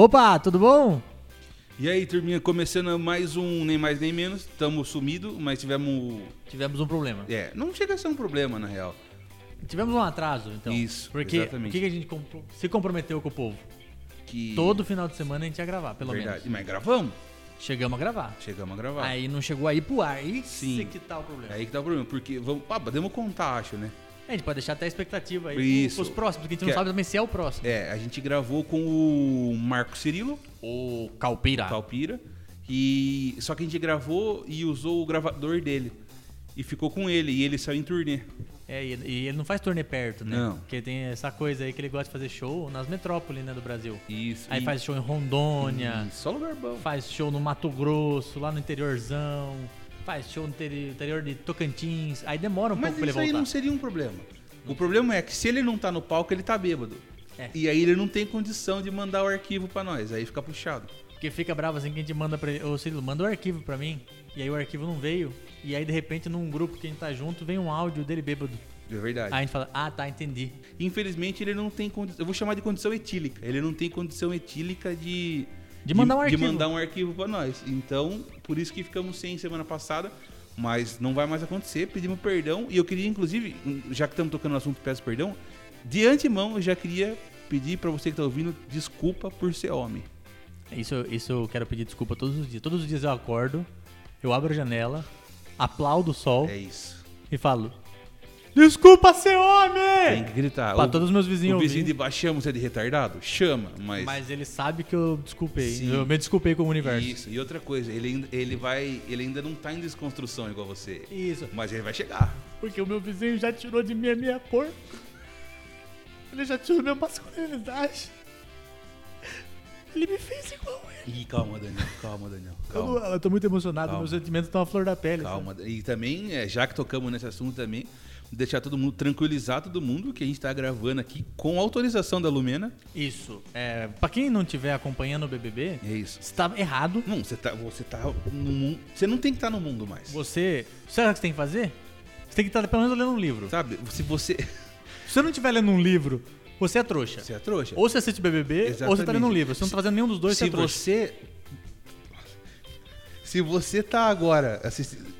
Opa, tudo bom? E aí, turminha, começando mais um Nem Mais Nem Menos. Estamos sumidos, mas tivemos. Tivemos um problema. É, não chega a ser um problema, na real. Tivemos um atraso, então. Isso, Porque exatamente. o que que a gente compro- se comprometeu com o povo? Que... Todo final de semana a gente ia gravar, pelo Verdade. menos. Mas gravamos. Chegamos a gravar. Chegamos a gravar. Aí não chegou aí pro ar. Aí Sim. que tá o problema. Aí que tá o problema, porque vamos. Ah, podemos contar, acho, né? A gente pode deixar até a expectativa aí Isso. pros próximos, porque a gente Que não é- sabe também se é o próximo. É, a gente gravou com o Marco Cirilo, O Calpira. Calpira, e só que a gente gravou e usou o gravador dele. E ficou com ele, e ele saiu em turnê. É, e e ele não faz turnê perto, né? Não. Porque tem essa coisa aí que ele gosta de fazer show nas metrópoles, né, do Brasil. Isso. Aí e- faz show em Rondônia, e Só lugar bom. faz show no Mato Grosso, lá no interiorzão, faz show no interi- interior de Tocantins. Aí demora um Mas pouco pra ele isso aí voltar. não seria um problema. O problema é que se ele não tá no palco, ele tá bêbado. É. E aí ele não tem condição de mandar o arquivo pra nós. Aí fica puxado. Porque fica bravo assim que a gente manda pra ele. Ô Cirilo, manda o arquivo pra mim. E aí o arquivo não veio. E aí de repente num grupo que a gente tá junto vem um áudio dele bêbado. É verdade. Aí a gente fala, ah tá, entendi. Infelizmente ele não tem condição. Eu vou chamar de condição etílica. Ele não tem condição etílica de. De mandar um De arquivo. mandar um arquivo pra nós. Então, por isso que ficamos sem semana passada. Mas não vai mais acontecer. Pedimos perdão. E eu queria, inclusive, já que estamos tocando no assunto peço perdão, de antemão eu já queria pedir pra você que tá ouvindo desculpa por ser homem. Isso, isso eu quero pedir desculpa todos os dias. Todos os dias eu acordo, eu abro a janela, aplaudo o sol É isso. e falo: Desculpa ser Tem homem! que gritar. Pra O- todos os meus vizinhos O vizinho ouvirem. de baixo chama você de retardado? Chama, mas. Mas ele sabe que eu desculpei. Sim. Eu me desculpei com o universo. Isso. E outra coisa, ele, ainda- ele vai. Ele ainda não tá em desconstrução igual você. Isso. Mas ele vai chegar. Porque o meu vizinho já tirou de mim a minha cor. Ele já tirou minha masculinidade. Ele me fez igual ele. Ih, calma, Daniel. Calma, Daniel. Eu, Calma. não- eu tô muito emocionado, Calma. meus sentimentos estão à flor da pele. Calma. E também, é, já que tocamos nesse assunto também, deixar todo mundo, tranquilizar todo mundo que a gente tá gravando aqui com autorização da Lumena. Isso. É, pra quem não estiver acompanhando o BBB, É isso. está errado. Não, você tá, você tá no mundo. Você não tem que estar no mundo mais. Você. Sabe o que você tem que fazer? Você tem que estar pelo menos lendo um livro. Sabe? Se você. Se você não estiver lendo um livro, você é trouxa. Você é trouxa. Ou você assiste BBB, ou você tá Exatamente. lendo um livro. Se você não tá fazendo nenhum dos dois, você se é trouxa. você se você tá agora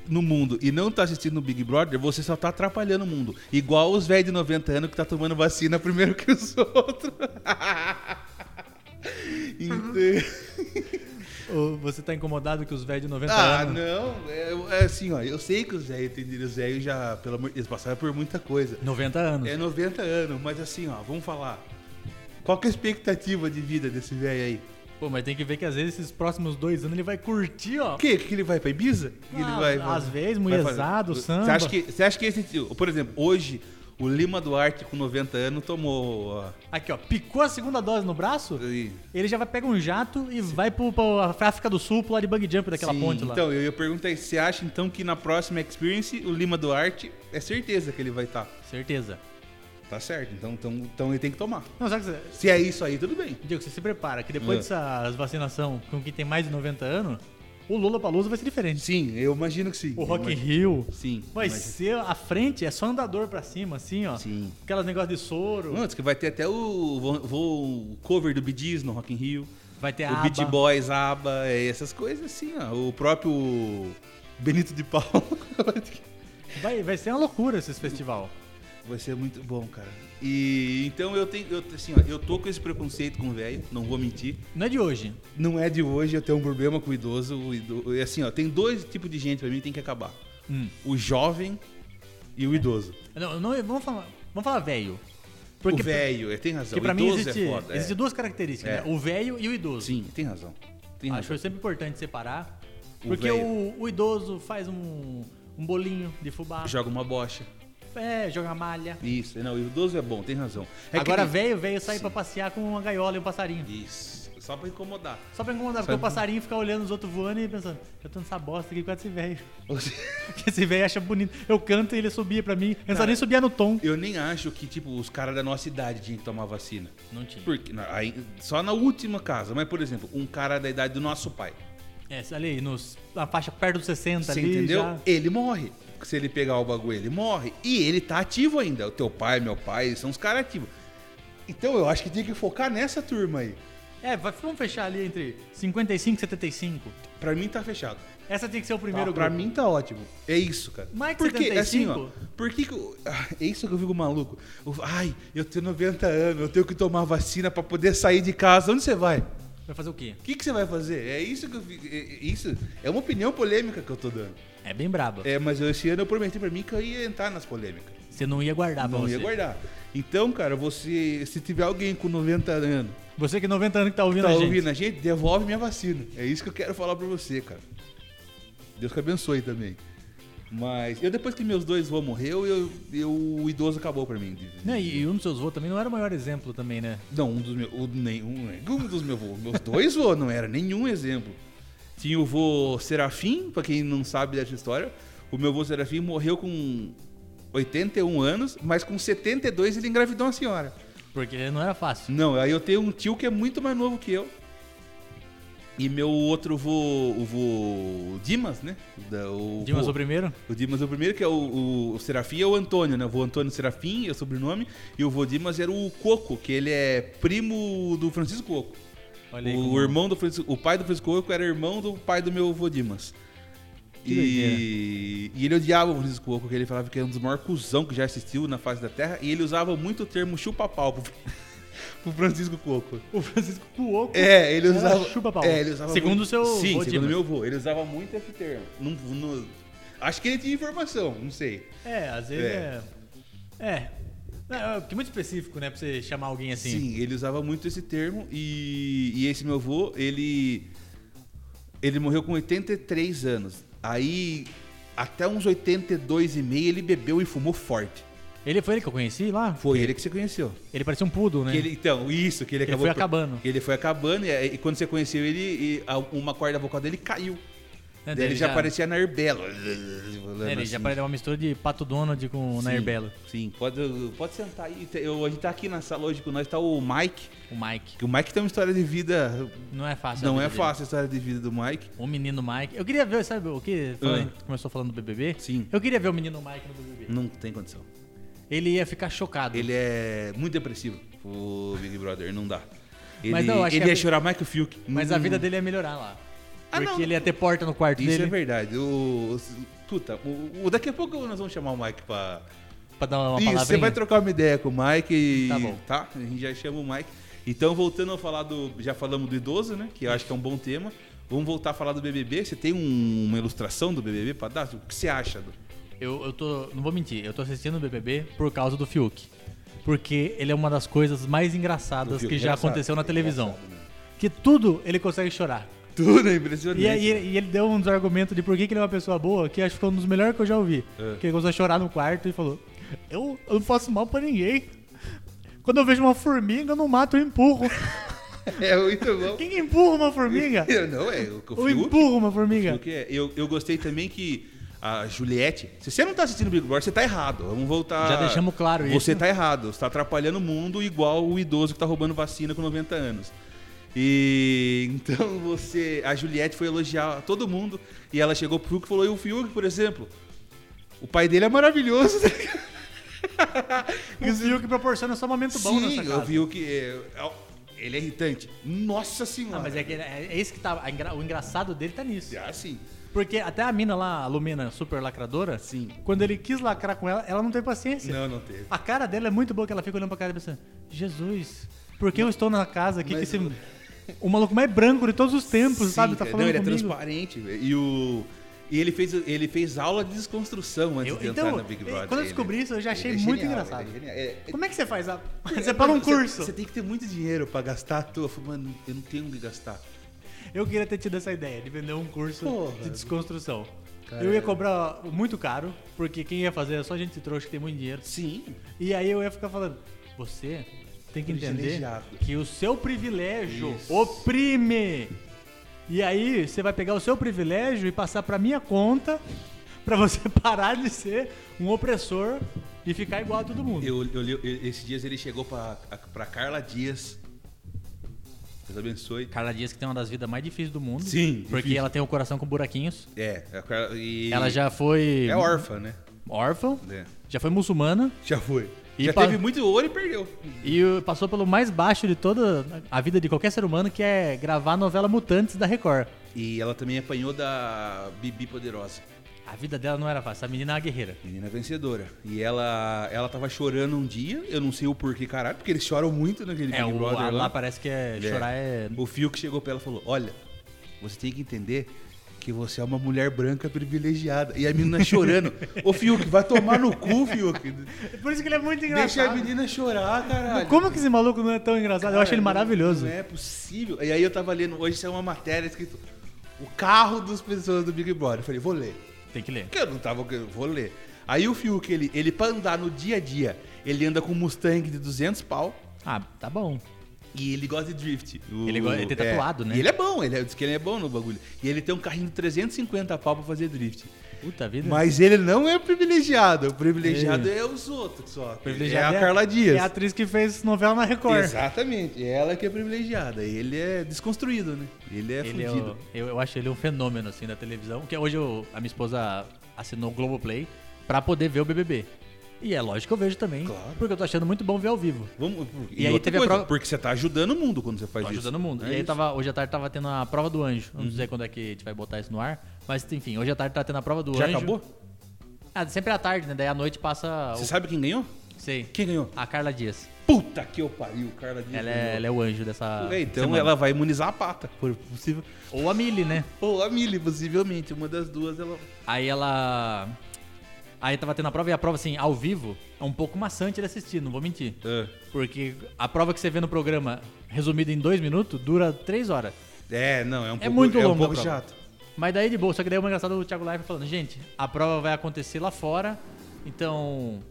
no mundo e não tá assistindo o Big Brother, você só tá atrapalhando o mundo. Igual os velhos de 90 anos que tá tomando vacina primeiro que os outros. Então- você tá incomodado que os velhos de 90 ah, anos. não. É, é assim, ó. Eu sei que os velhos? Os velhos já, pelo amor de Deus, passaram por muita coisa. 90 anos. É 90 anos, mas assim, ó, vamos falar. Qual que é a expectativa de vida desse velho aí? Pô, mas tem que ver que às vezes esses próximos dois anos ele vai curtir, ó. O quê? Que ele vai pra Ibiza? Que ele Ah, vai, às vezes, vai mulherzado, fazer- samba. Você acha, que, você acha que esse. Por exemplo, hoje, o Lima Duarte com 90 anos tomou. ó, Aqui, ó, picou a segunda dose no braço, e- ele já vai pegar um jato e vai pro, pra África do Sul, pro lado de bug jump daquela Sim, ponte lá. Então, eu ia perguntar se você acha então que na próxima Experience o Lima Duarte é certeza que ele vai estar. Certeza. Tá certo, então, então, então ele tem que tomar. Não, sabe que você... Se é isso aí, tudo bem. Diego, você se prepara, que depois É. dessa vacinação com quem tem mais de 90 anos, o Lula Palusa vai ser diferente. Sim, eu imagino que sim. O Rock in Rio Sim. vai imagino. ser a frente, é só andador pra cima, assim, ó. Sim. Aquelas negócios de soro. Não, que vai ter até o, vou- cover do Gees no Rock in Rio. Vai ter o a Beat aba. Boys, ABBA, é, essas coisas assim, ó. O próprio Benito de Paula. Vai, vai ser uma loucura esse festival. Vai ser muito bom, cara. E então eu tenho, eu, assim, ó, eu tô com esse preconceito com o velho, não vou mentir. Não é de hoje. Não é de hoje, eu tenho um problema com o idoso. O ido- e assim, ó, tem dois tipos de gente pra mim que tem que acabar. Hum. O jovem e o idoso. Não, não, vamos falar, vamos falar velho. o velho, é, tem razão. Porque pra o mim idoso existe, é foda. é. duas características, É. né? O velho e o idoso. Sim, tem razão. Tem Acho razão. sempre importante separar. O Porque o, o idoso faz um, um bolinho de fubá. Joga uma bocha. É, joga malha. Isso, não, o idoso é bom, tem razão. É que Agora, nem- velho, velho sai Sim. pra passear com uma gaiola e um passarinho. Isso, só pra incomodar. Só pra incomodar, porque Sabe- o passarinho fica olhando os outros voando e pensando, eu tô nessa bosta aqui com esse velho. Você- Porque esse velho acha bonito. Eu canto e ele subia pra mim. Eu não só nem subia no tom. Eu nem acho que, tipo, os caras da nossa idade tinham que tomar vacina. Não tinha. Porque, na- aí, só na última casa. Mas, por exemplo, um cara da idade do nosso pai. É, ali, nos, na faixa perto dos 60 Você ali. entendeu? já- Ele morre. Se ele pegar o bagulho, ele morre. E ele tá ativo ainda. O teu pai, meu pai, são os caras ativos. Então eu acho que tem que focar nessa turma aí. É, vamos fechar ali entre 55 e 75. Pra mim tá fechado. Essa tem que ser o primeiro Ah, pra grupo. mim tá ótimo. É isso, cara. Mais que Porque, 75? assim, ó, por que ah, é isso que eu fico maluco. Eu- ai, eu tenho 90 anos, eu tenho que tomar vacina pra poder sair de casa. Onde você vai? Vai fazer o quê? O que, que você vai fazer? É isso que eu fico, é, é isso é uma opinião polêmica que eu tô dando. É bem brabo. É, mas eu, esse ano eu prometi pra mim que eu ia entrar nas polêmicas. Você não ia guardar pra Não você. ia guardar. Então, cara, você, se tiver alguém com 90 anos Você que 90 anos que tá ouvindo tá a gente. ouvindo a gente, devolve minha vacina. É isso que eu quero falar pra você, cara. Deus que abençoe também. Mas eu depois que meus dois vão morreu, eu, eu, o idoso acabou pra mim. Não, e, e um dos seus voos também não era o maior exemplo também, né? Não, um dos meus. Nenhum, nenhum dos meus voos. Meus dois voos, não era nenhum exemplo. Tinha o vô Serafim, pra quem não sabe dessa história. O meu vô Serafim morreu com 81 anos, mas com 72 ele engravidou uma senhora. Porque não era fácil. Não, aí eu tenho um tio que é muito mais novo que eu. E meu outro vô, o vô Dimas, né? O Dimas vô- o primeiro? o Dimas é o primeiro, que é o, o, o Serafim, é o Antônio, né? O vô Antônio Serafim é o sobrenome. E o vô Dimas era o Coco, que ele é primo do Francisco Coco. Olha O como- irmão do Francisco, o pai do Francisco Coco era irmão do pai do meu vô Dimas. E, e ele odiava o Francisco Coco, porque ele falava que era um dos maiores cuzão que já assistiu na face da Terra. E ele usava muito o termo chupa-pau pro, pro Francisco Coco. O Francisco Cuoco. É, ele Era usava. chupa-pau. É, ele usava Segundo o seu Sim, segundo Dimas. meu avô. Ele usava muito esse termo. Não, não- acho que ele tinha informação, não sei. É, às vezes é. É. É. Não, é porque é muito específico, né? Pra você chamar alguém assim. Sim, ele usava muito esse termo e, e esse meu avô, ele ele morreu com 83 anos. Aí até uns 82 e meio ele bebeu e fumou forte. Ele foi ele que eu conheci lá? Foi ele que você conheceu. Ele parecia um poodle, né? Que ele- então, isso, que ele Ele acabou. foi acabando. que Ele foi acabando e, e quando você conheceu ele, e a- uma corda vocal dele caiu. É, Daí ele já parecia na Herbelo. É, ele já parecia uma mistura de Pato Donald com Nair Belo. Sim, pode, pode sentar aí. Eu, a gente tá aqui na sala hoje com nós, tá o Mike. O Mike. O Mike tem uma história de vida. Não é fácil. a Não é dele. fácil a história de vida do Mike. O menino Mike. Eu queria ver, sabe o que? Falando- Ah. Começou falando do BBB? Sim. Eu queria ver o menino Mike no BBB. Não tem condição. Ele ia ficar chocado. Ele é muito depressivo, o Big Brother, não dá. Ele, Mas não, eu acho ele que a ia chorar mais que o Fiuk. Mas a Hum, vida dele ia melhorar lá. Ah, Porque não. ele ia ter porta no quarto Isso dele é verdade. O, puta, o, o- daqui a pouco nós vamos chamar o Mike pra. pra dar uma Isso, palavrinha. você vai trocar uma ideia com o Mike e. Tá bom. Tá? A gente já chama o Mike. Então, voltando a falar do. Já falamos do idoso, né? Que eu acho que é um bom tema. Vamos voltar a falar do BBB. Você tem um- uma ilustração do BBB pra dar? O que você acha? Do... Eu, eu tô. Não vou mentir, eu tô assistindo o BBB por causa do Fiuk. Porque ele é uma das coisas mais engraçadas que já engraçado, aconteceu na é televisão. né? Que tudo ele consegue chorar. Tudo é impressionante. E, aí- e ele deu um dos argumentos de por que que ele é uma pessoa boa, que acho que foi um dos melhores que eu já ouvi. É. Que ele começou a chorar no quarto e falou: eu, eu não faço mal pra ninguém. Quando eu vejo uma formiga, eu não mato, eu empurro. É muito bom. Quem que empurra uma formiga? Eu não, é o, Eu Fiuk. empurro uma formiga. É- eu, eu gostei também que a Juliette. Se você não tá assistindo Big Brother, você tá errado. Vamos voltar. Já deixamos claro isso. Você tá errado. Você tá atrapalhando o mundo igual o idoso que tá roubando vacina com 90 anos. E então você. A Juliette foi elogiar todo mundo. E ela chegou pro Fiuk e falou: e o Fiuk, por exemplo? O pai dele é maravilhoso. O Fiuk proporciona só um momento bom nessa Sim, casa. o Fiuk. é, é, ele é irritante. Nossa senhora. Ah, mas é, que é, é esse que tá. O engraçado dele tá nisso. Ah, sim. Porque até a mina lá, a Lumena, super lacradora, Sim. quando ele quis lacrar com ela, ela não teve paciência. Não, não teve. A cara dela é muito boa, que ela fica olhando pra cara e pensando, Jesus, por que eu estou na casa aqui que esse... o- maluco mais branco de todos os tempos, Sim, sabe? Tá falando não, ele é comigo. transparente, velho. E o. E ele fez, ele fez aula de desconstrução antes Eu- de então, entrar na Big Brother. quando eu descobri isso, eu já achei ele é muito genial, engraçado. é. É- é- Como é que você faz? A... Você paga um curso. Você tem que ter muito dinheiro pra gastar à toa. Eu falei, mano, eu não tenho onde gastar. Eu queria ter tido essa ideia de vender um curso Porra. de desconstrução. Cara, eu ia é. cobrar muito caro, porque quem ia fazer é só gente trouxa que tem muito dinheiro. Sim. E aí eu ia ficar falando, você tem que entender que o seu privilégio Isso. oprime. E aí você vai pegar o seu privilégio e passar pra minha conta pra você parar de ser um opressor e ficar igual a todo mundo. Eu, eu, eu- esses dias ele chegou pra, pra Carla Dias. Deus abençoe. Carla Dias que tem uma das vidas mais difíceis do mundo. Sim, Porque difícil. ela tem o coração com buraquinhos. É, e Ela já foi é órfã, né? órfã, É, já foi muçulmana já foi. E Já pa- teve muito ouro e perdeu. E o- passou pelo mais baixo de toda a vida de qualquer ser humano, que é gravar a novela Mutantes da Record. E ela também apanhou da Bibi Poderosa. A vida dela não era fácil, a menina é uma guerreira. Menina vencedora. E ela, ela tava chorando um dia, eu não sei o porquê, caralho, porque eles choram muito naquele É, Big o, Brother a- lá. lá parece que é, É. chorar é... O Fio que chegou pra ela e falou: Olha, você tem que entender que você é uma mulher branca privilegiada. E a menina chorando. Ô Fiuk, vai tomar no cu, Fiuk. Por isso que ele é muito Deixa engraçado. a menina chorar, caralho. Como que esse maluco não é tão engraçado? Eu acho ele Cara, maravilhoso. Não é possível. E aí eu tava lendo, hoje saiu uma matéria escrito O carro das pessoas do Big Brother. Eu falei, vou ler. Tem que ler. Porque eu não tava, eu vou ler. Aí o Fiuk, ele, ele pra andar no dia a dia, ele anda com um Mustang de 200 pau. Ah, tá bom. E ele gosta de drift. O- Ele go- ele tem é. tatuado, né? E ele é bom, ele é- diz que ele é bom no bagulho. E ele tem um carrinho de 350 pau pra fazer drift. Puta vida. Mas ele não é privilegiado. O privilegiado é, os outros só. Privilegiada é a Carla Dias. É a atriz que fez novela na Record. Exatamente. Ela que é privilegiada. Ele é desconstruído, né? Ele é Ele é fudido. o- eu, eu acho ele um fenômeno, assim, da televisão. Que hoje eu- a minha esposa assinou o Globoplay pra poder ver o BBB. E é lógico que eu vejo também, Claro. porque eu tô achando muito bom ver ao vivo. Vamos, E aí outra teve a coisa, prova- Porque você tá ajudando o mundo quando você faz Tô isso. ajudando o mundo. É e aí isso. tava, hoje à tarde tava tendo a prova do anjo. Não sei quando é que a gente vai botar isso no ar. Mas enfim, hoje à tarde tá tendo a prova do Já anjo. acabou? Ah, sempre à tarde, né? Daí à noite passa. Você O... sabe quem ganhou? Sei. Quem ganhou? A Carla Dias. Puta que eu pariu, Carla Dias. Ela é, ela é o anjo dessa. É, então semana. ela vai imunizar a pata, por possível. Ou a Millie, né? Ou a Millie, possivelmente. Uma das duas, ela... Aí ela. Aí tava tendo a prova e a prova, assim, ao vivo, é um pouco maçante de assistir, não vou mentir. Porque a prova que você vê no programa, resumida em dois minutos, dura três horas. É, não, é um pouco, muito é um pouco chato. Mas daí de boa, só que daí é uma engraçado o Thiago Live falando, gente, a prova vai acontecer lá fora, então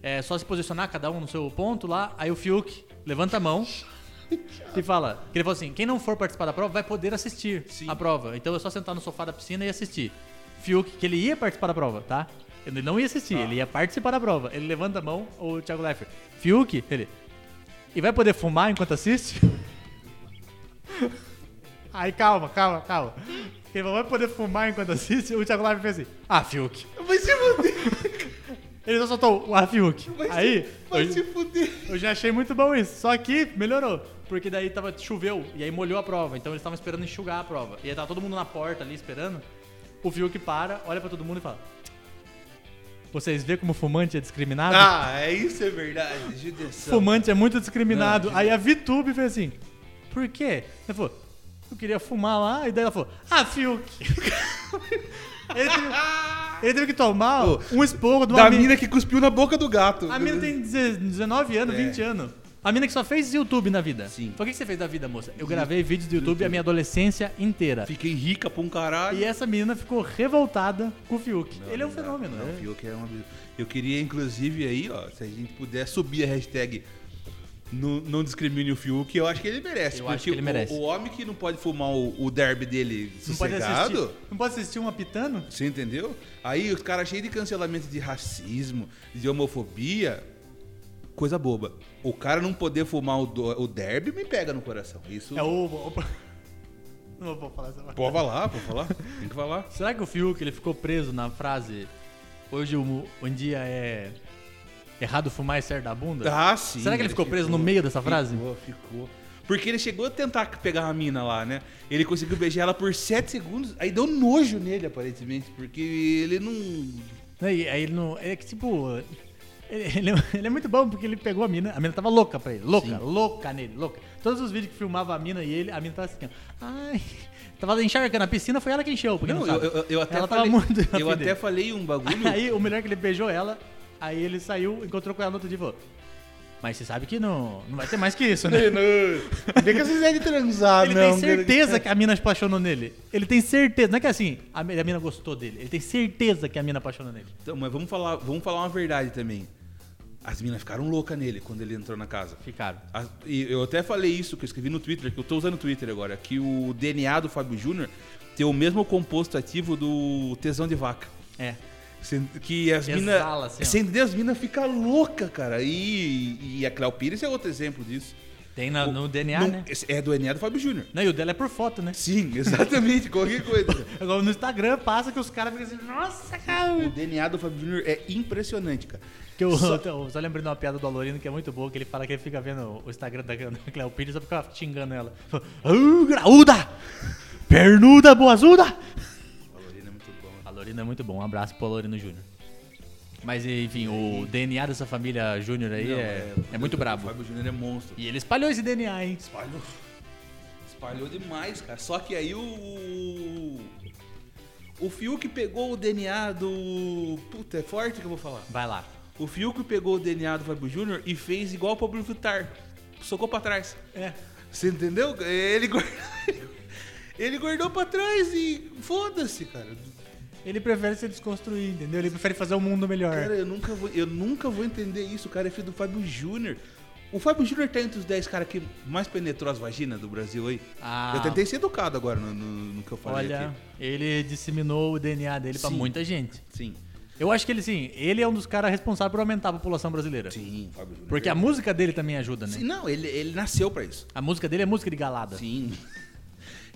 é só se posicionar cada um no seu ponto lá, aí o Fiuk levanta a mão e fala, que ele falou assim, quem não for participar da prova vai poder assistir Sim. a prova, então é só sentar no sofá da piscina e assistir. Fiuk, que ele ia participar da prova, tá? Ele não ia assistir, ele ia participar da prova. Ele levanta a mão, o Thiago Leifert, Fiuk, ele, e vai poder fumar enquanto assiste? Aí calma, calma, calma. Ele falou, vai poder fumar enquanto assiste? O Thiago Live fez assim, ah, Fiuk. Vai se fuder, Ele só soltou o ah, Fiuk. vai, Aí, se, vai eu, se fuder. eu já achei muito bom isso. Só que melhorou. Porque daí tava, choveu e aí molhou a prova. Então eles estavam esperando enxugar a prova. E aí tava todo mundo na porta ali esperando. O Fiuk para, olha pra todo mundo e fala: Vocês vê como fumante é discriminado? Ah, é isso é verdade. Judiação. Fumante é muito discriminado. Não, aí a VTube fez assim: Por quê? Ela falou: Eu queria fumar lá. E daí ela falou: Ah, Fiuk. ele, teve, ele teve que tomar Ô, um esporro de uma Da mina- mina que cuspiu na boca do gato. A mina tem 19 anos, É. 20 anos. A mina que só fez YouTube na vida. Sim. Então, o que você fez da vida, moça? Eu gravei vídeos do YouTube a minha adolescência inteira. Fiquei rica pra um caralho. E essa menina ficou revoltada com o Fiuk. Não, Ele é um não fenômeno. Não, né? o Fiuk é uma... Eu queria, inclusive, aí, ó, se a gente puder subir a hashtag não, não discrimine o Fiuk, eu acho que ele merece. Eu porque acho que ele o- merece. O, homem que não pode fumar o, o derby dele Não pode, sossegado... assistir, não pode assistir um apitando? Você entendeu? Aí os caras cheios de cancelamento de racismo, de homofobia, coisa boba. O cara não poder fumar o, do- o derby me pega no coração. Isso. É o... o- Não vou falar essa Pode falar, pode falar. Tem que falar. Será que o Fiuk ele ficou preso na frase Hoje o, um dia é errado fumar e sair da bunda? Ah, sim. Será que ele ficou preso no meio dessa frase? Ficou, ficou. Porque ele chegou a tentar pegar a mina lá, né? Ele conseguiu beijar ela por 7 segundos, aí deu nojo nele, aparentemente, porque ele não. Aí, aí ele não. É que tipo. Ele, ele é- é muito bom porque ele pegou a mina. A mina tava louca pra ele. Louca, Sim. louca nele, louca. Todos os vídeos que filmava a mina e ele, a mina tava assim. Ai. Tava encharcando a piscina, foi ela que encheu. Porque não, Não, eu, eu, eu até Ela tava falei. muito eu até dele. falei um bagulho. Aí o melhor é que ele beijou ela, aí ele saiu, encontrou com ela no outro dia e falou. Mas você sabe que não, não vai ter mais que isso, né? Não que vocês devem transar, ele não. tem certeza que a mina apaixonou nele. Ele tem certeza. Não é que assim, a mi- a mina gostou dele. Ele tem certeza que a mina apaixonou nele. Então, mas vamos falar, vamos falar uma verdade também. As minas ficaram loucas nele quando ele entrou na casa. Ficaram. As- e eu até falei isso, que eu escrevi no Twitter, que eu tô usando o Twitter agora, que o DNA do Fábio Júnior tem o mesmo composto ativo do tesão de vaca. É. Que as minas. Assim. Sem Deus, as minas ficam loucas, cara. E, e a Cléo Pires é outro exemplo disso. Tem na- O- no DNA, não- né? É do DNA do Fábio Júnior. Não, e o dela é por foto, né? Sim, exatamente, qualquer coisa. Agora no Instagram passa que os caras ficam assim, nossa, cara. O DNA do Fábio Júnior é impressionante, cara. Que eu Só- só... só lembrei de uma piada do Alorino que é muito boa, que ele fala que ele fica vendo o Instagram da da Cleo Pires e só fica xingando ela. Graúda! Pernuda, boazuda! O Lorena é muito bom. Alorino é muito bom, um abraço pro Alorino Júnior. Mas enfim, o DNA dessa família Júnior aí Não, é, é muito O brabo. Fábio Júnior é monstro. E ele espalhou esse DNA, hein? Espalhou. Espalhou demais, cara. Só que aí o. O Fiuk pegou o DNA do. Puta, é forte que eu vou falar. Vai lá. O Fiuk pegou o DNA do Fábio Júnior e fez igual o Pablo Vittar. Socou pra trás. É. Você entendeu? Ele guardou, ele guardou pra trás e foda-se, cara. Ele prefere se desconstruir, entendeu? Ele prefere fazer um mundo melhor. Cara, eu nunca vou, eu nunca vou entender isso. O cara é filho do Fábio Júnior. O Fábio Júnior tá entre os 10 caras que mais penetrou as vaginas do Brasil aí. Ah, Eu tentei ser educado agora no, no- no que eu falei Olha, aqui. ele disseminou o DNA dele pra Sim. muita gente. Sim. Eu acho que ele, sim, ele é um dos caras responsáveis por aumentar a população brasileira. Sim, Fábio Júnior. Porque a música dele também ajuda, né? Sim, não, ele, ele nasceu pra isso. A música dele é música de galada. Sim.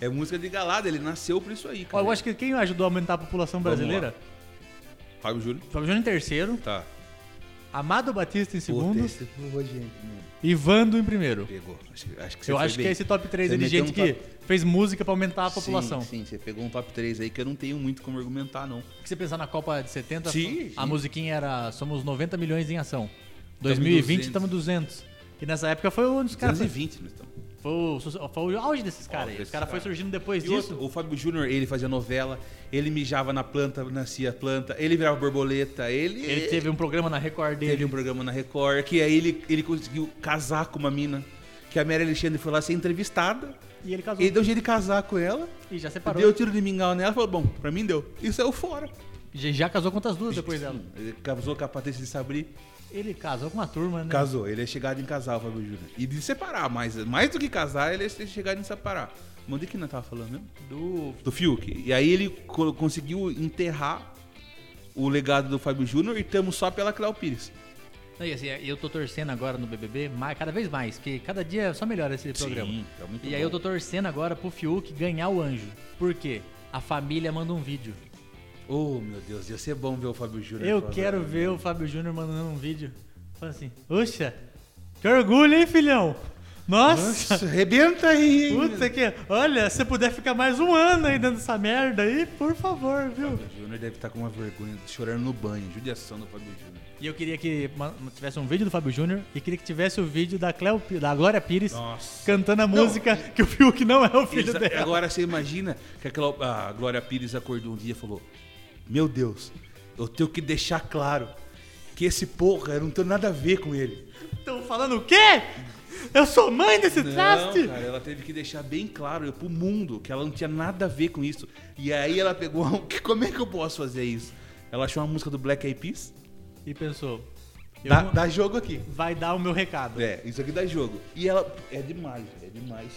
É música de galada, ele nasceu pra isso aí, Ó, cara. eu acho que quem ajudou a aumentar a população brasileira, Fábio Júnior. Fábio Júnior em terceiro, Tá. Amado Batista em segundo Puta, pegou gente, mano. e Vando em primeiro. Pegou. Acho, acho que você Eu acho que bem. é esse top 3 Você de gente um que top- fez música pra aumentar a população. Sim, sim, você pegou um top 3 aí que eu não tenho muito como argumentar, não. Se você pensar na Copa de 70, Sim, a sim. musiquinha era Somos 90 milhões em ação. em 2020 200. estamos 200. E nessa época foi um dos caras. Foi, 220 nós estamos. Foi o, foi o auge desses caras aí. Os caras foi caras. surgindo depois E disso. outro, o Fábio Júnior, ele fazia novela, ele mijava na planta, nascia planta, ele virava borboleta, ele... Ele teve um programa na Record dele. teve um programa na Record, que aí ele, ele conseguiu casar com uma mina, que a Mary Alexandre foi lá ser entrevistada, E ele casou. ele deu jeito de casar com ela, E já separou. deu tiro de mingau nela, falou, bom, pra mim deu. E saiu fora. Já já casou com outras duas depois dela. Ele casou com a Patrícia de Sabri, Ele casou com uma turma, né? casou, ele é chegado em casar, o Fábio Júnior. E de separar, mas mais do que casar, ele é chegado em separar. Mas de que nós tava falando mesmo? Do. do Fiuk. E aí ele co- conseguiu enterrar o legado do Fábio Júnior e estamos só pela Cléo Pires. Não, e assim, eu tô torcendo agora no BBB, mais, cada vez mais, porque cada dia só melhora esse programa. tá muito E aí eu tô torcendo agora pro Fiuk ganhar o anjo. Por quê? A família manda um vídeo. Oh, meu Deus, ia ser bom ver o Fábio Júnior. Eu falando. quero ver o Fábio Júnior mandando um vídeo. Falando assim, puxa, que orgulho, hein, filhão? Nossa! Nossa, arrebenta aí! hein, Puta que. Olha, se puder ficar mais um ano aí dentro dessa merda aí, por favor, viu? O Fábio Júnior deve estar com uma vergonha, chorando no banho. Judiação do Fábio Júnior. E eu queria que tivesse um vídeo do Fábio Júnior e queria que tivesse o vídeo da, Cleo, da Glória Pires Nossa. cantando a música que o Fiuk não é o filho Exa- dela. Agora você imagina que aquela, a Glória Pires acordou um dia e falou: Meu Deus, eu tenho que deixar claro que esse porra, eu não tenho nada a ver com ele. Estão falando o quê? Eu sou mãe desse Não, traste? cara, ela teve que deixar bem claro pro mundo que ela não tinha nada a ver com isso. E aí ela pegou, "Que- como é que eu posso fazer isso? Ela achou uma música do Black Eyed Peas, E pensou, dá, não- dá jogo aqui. vai dar o meu recado. É, isso aqui dá jogo. E ela, é demais, é demais.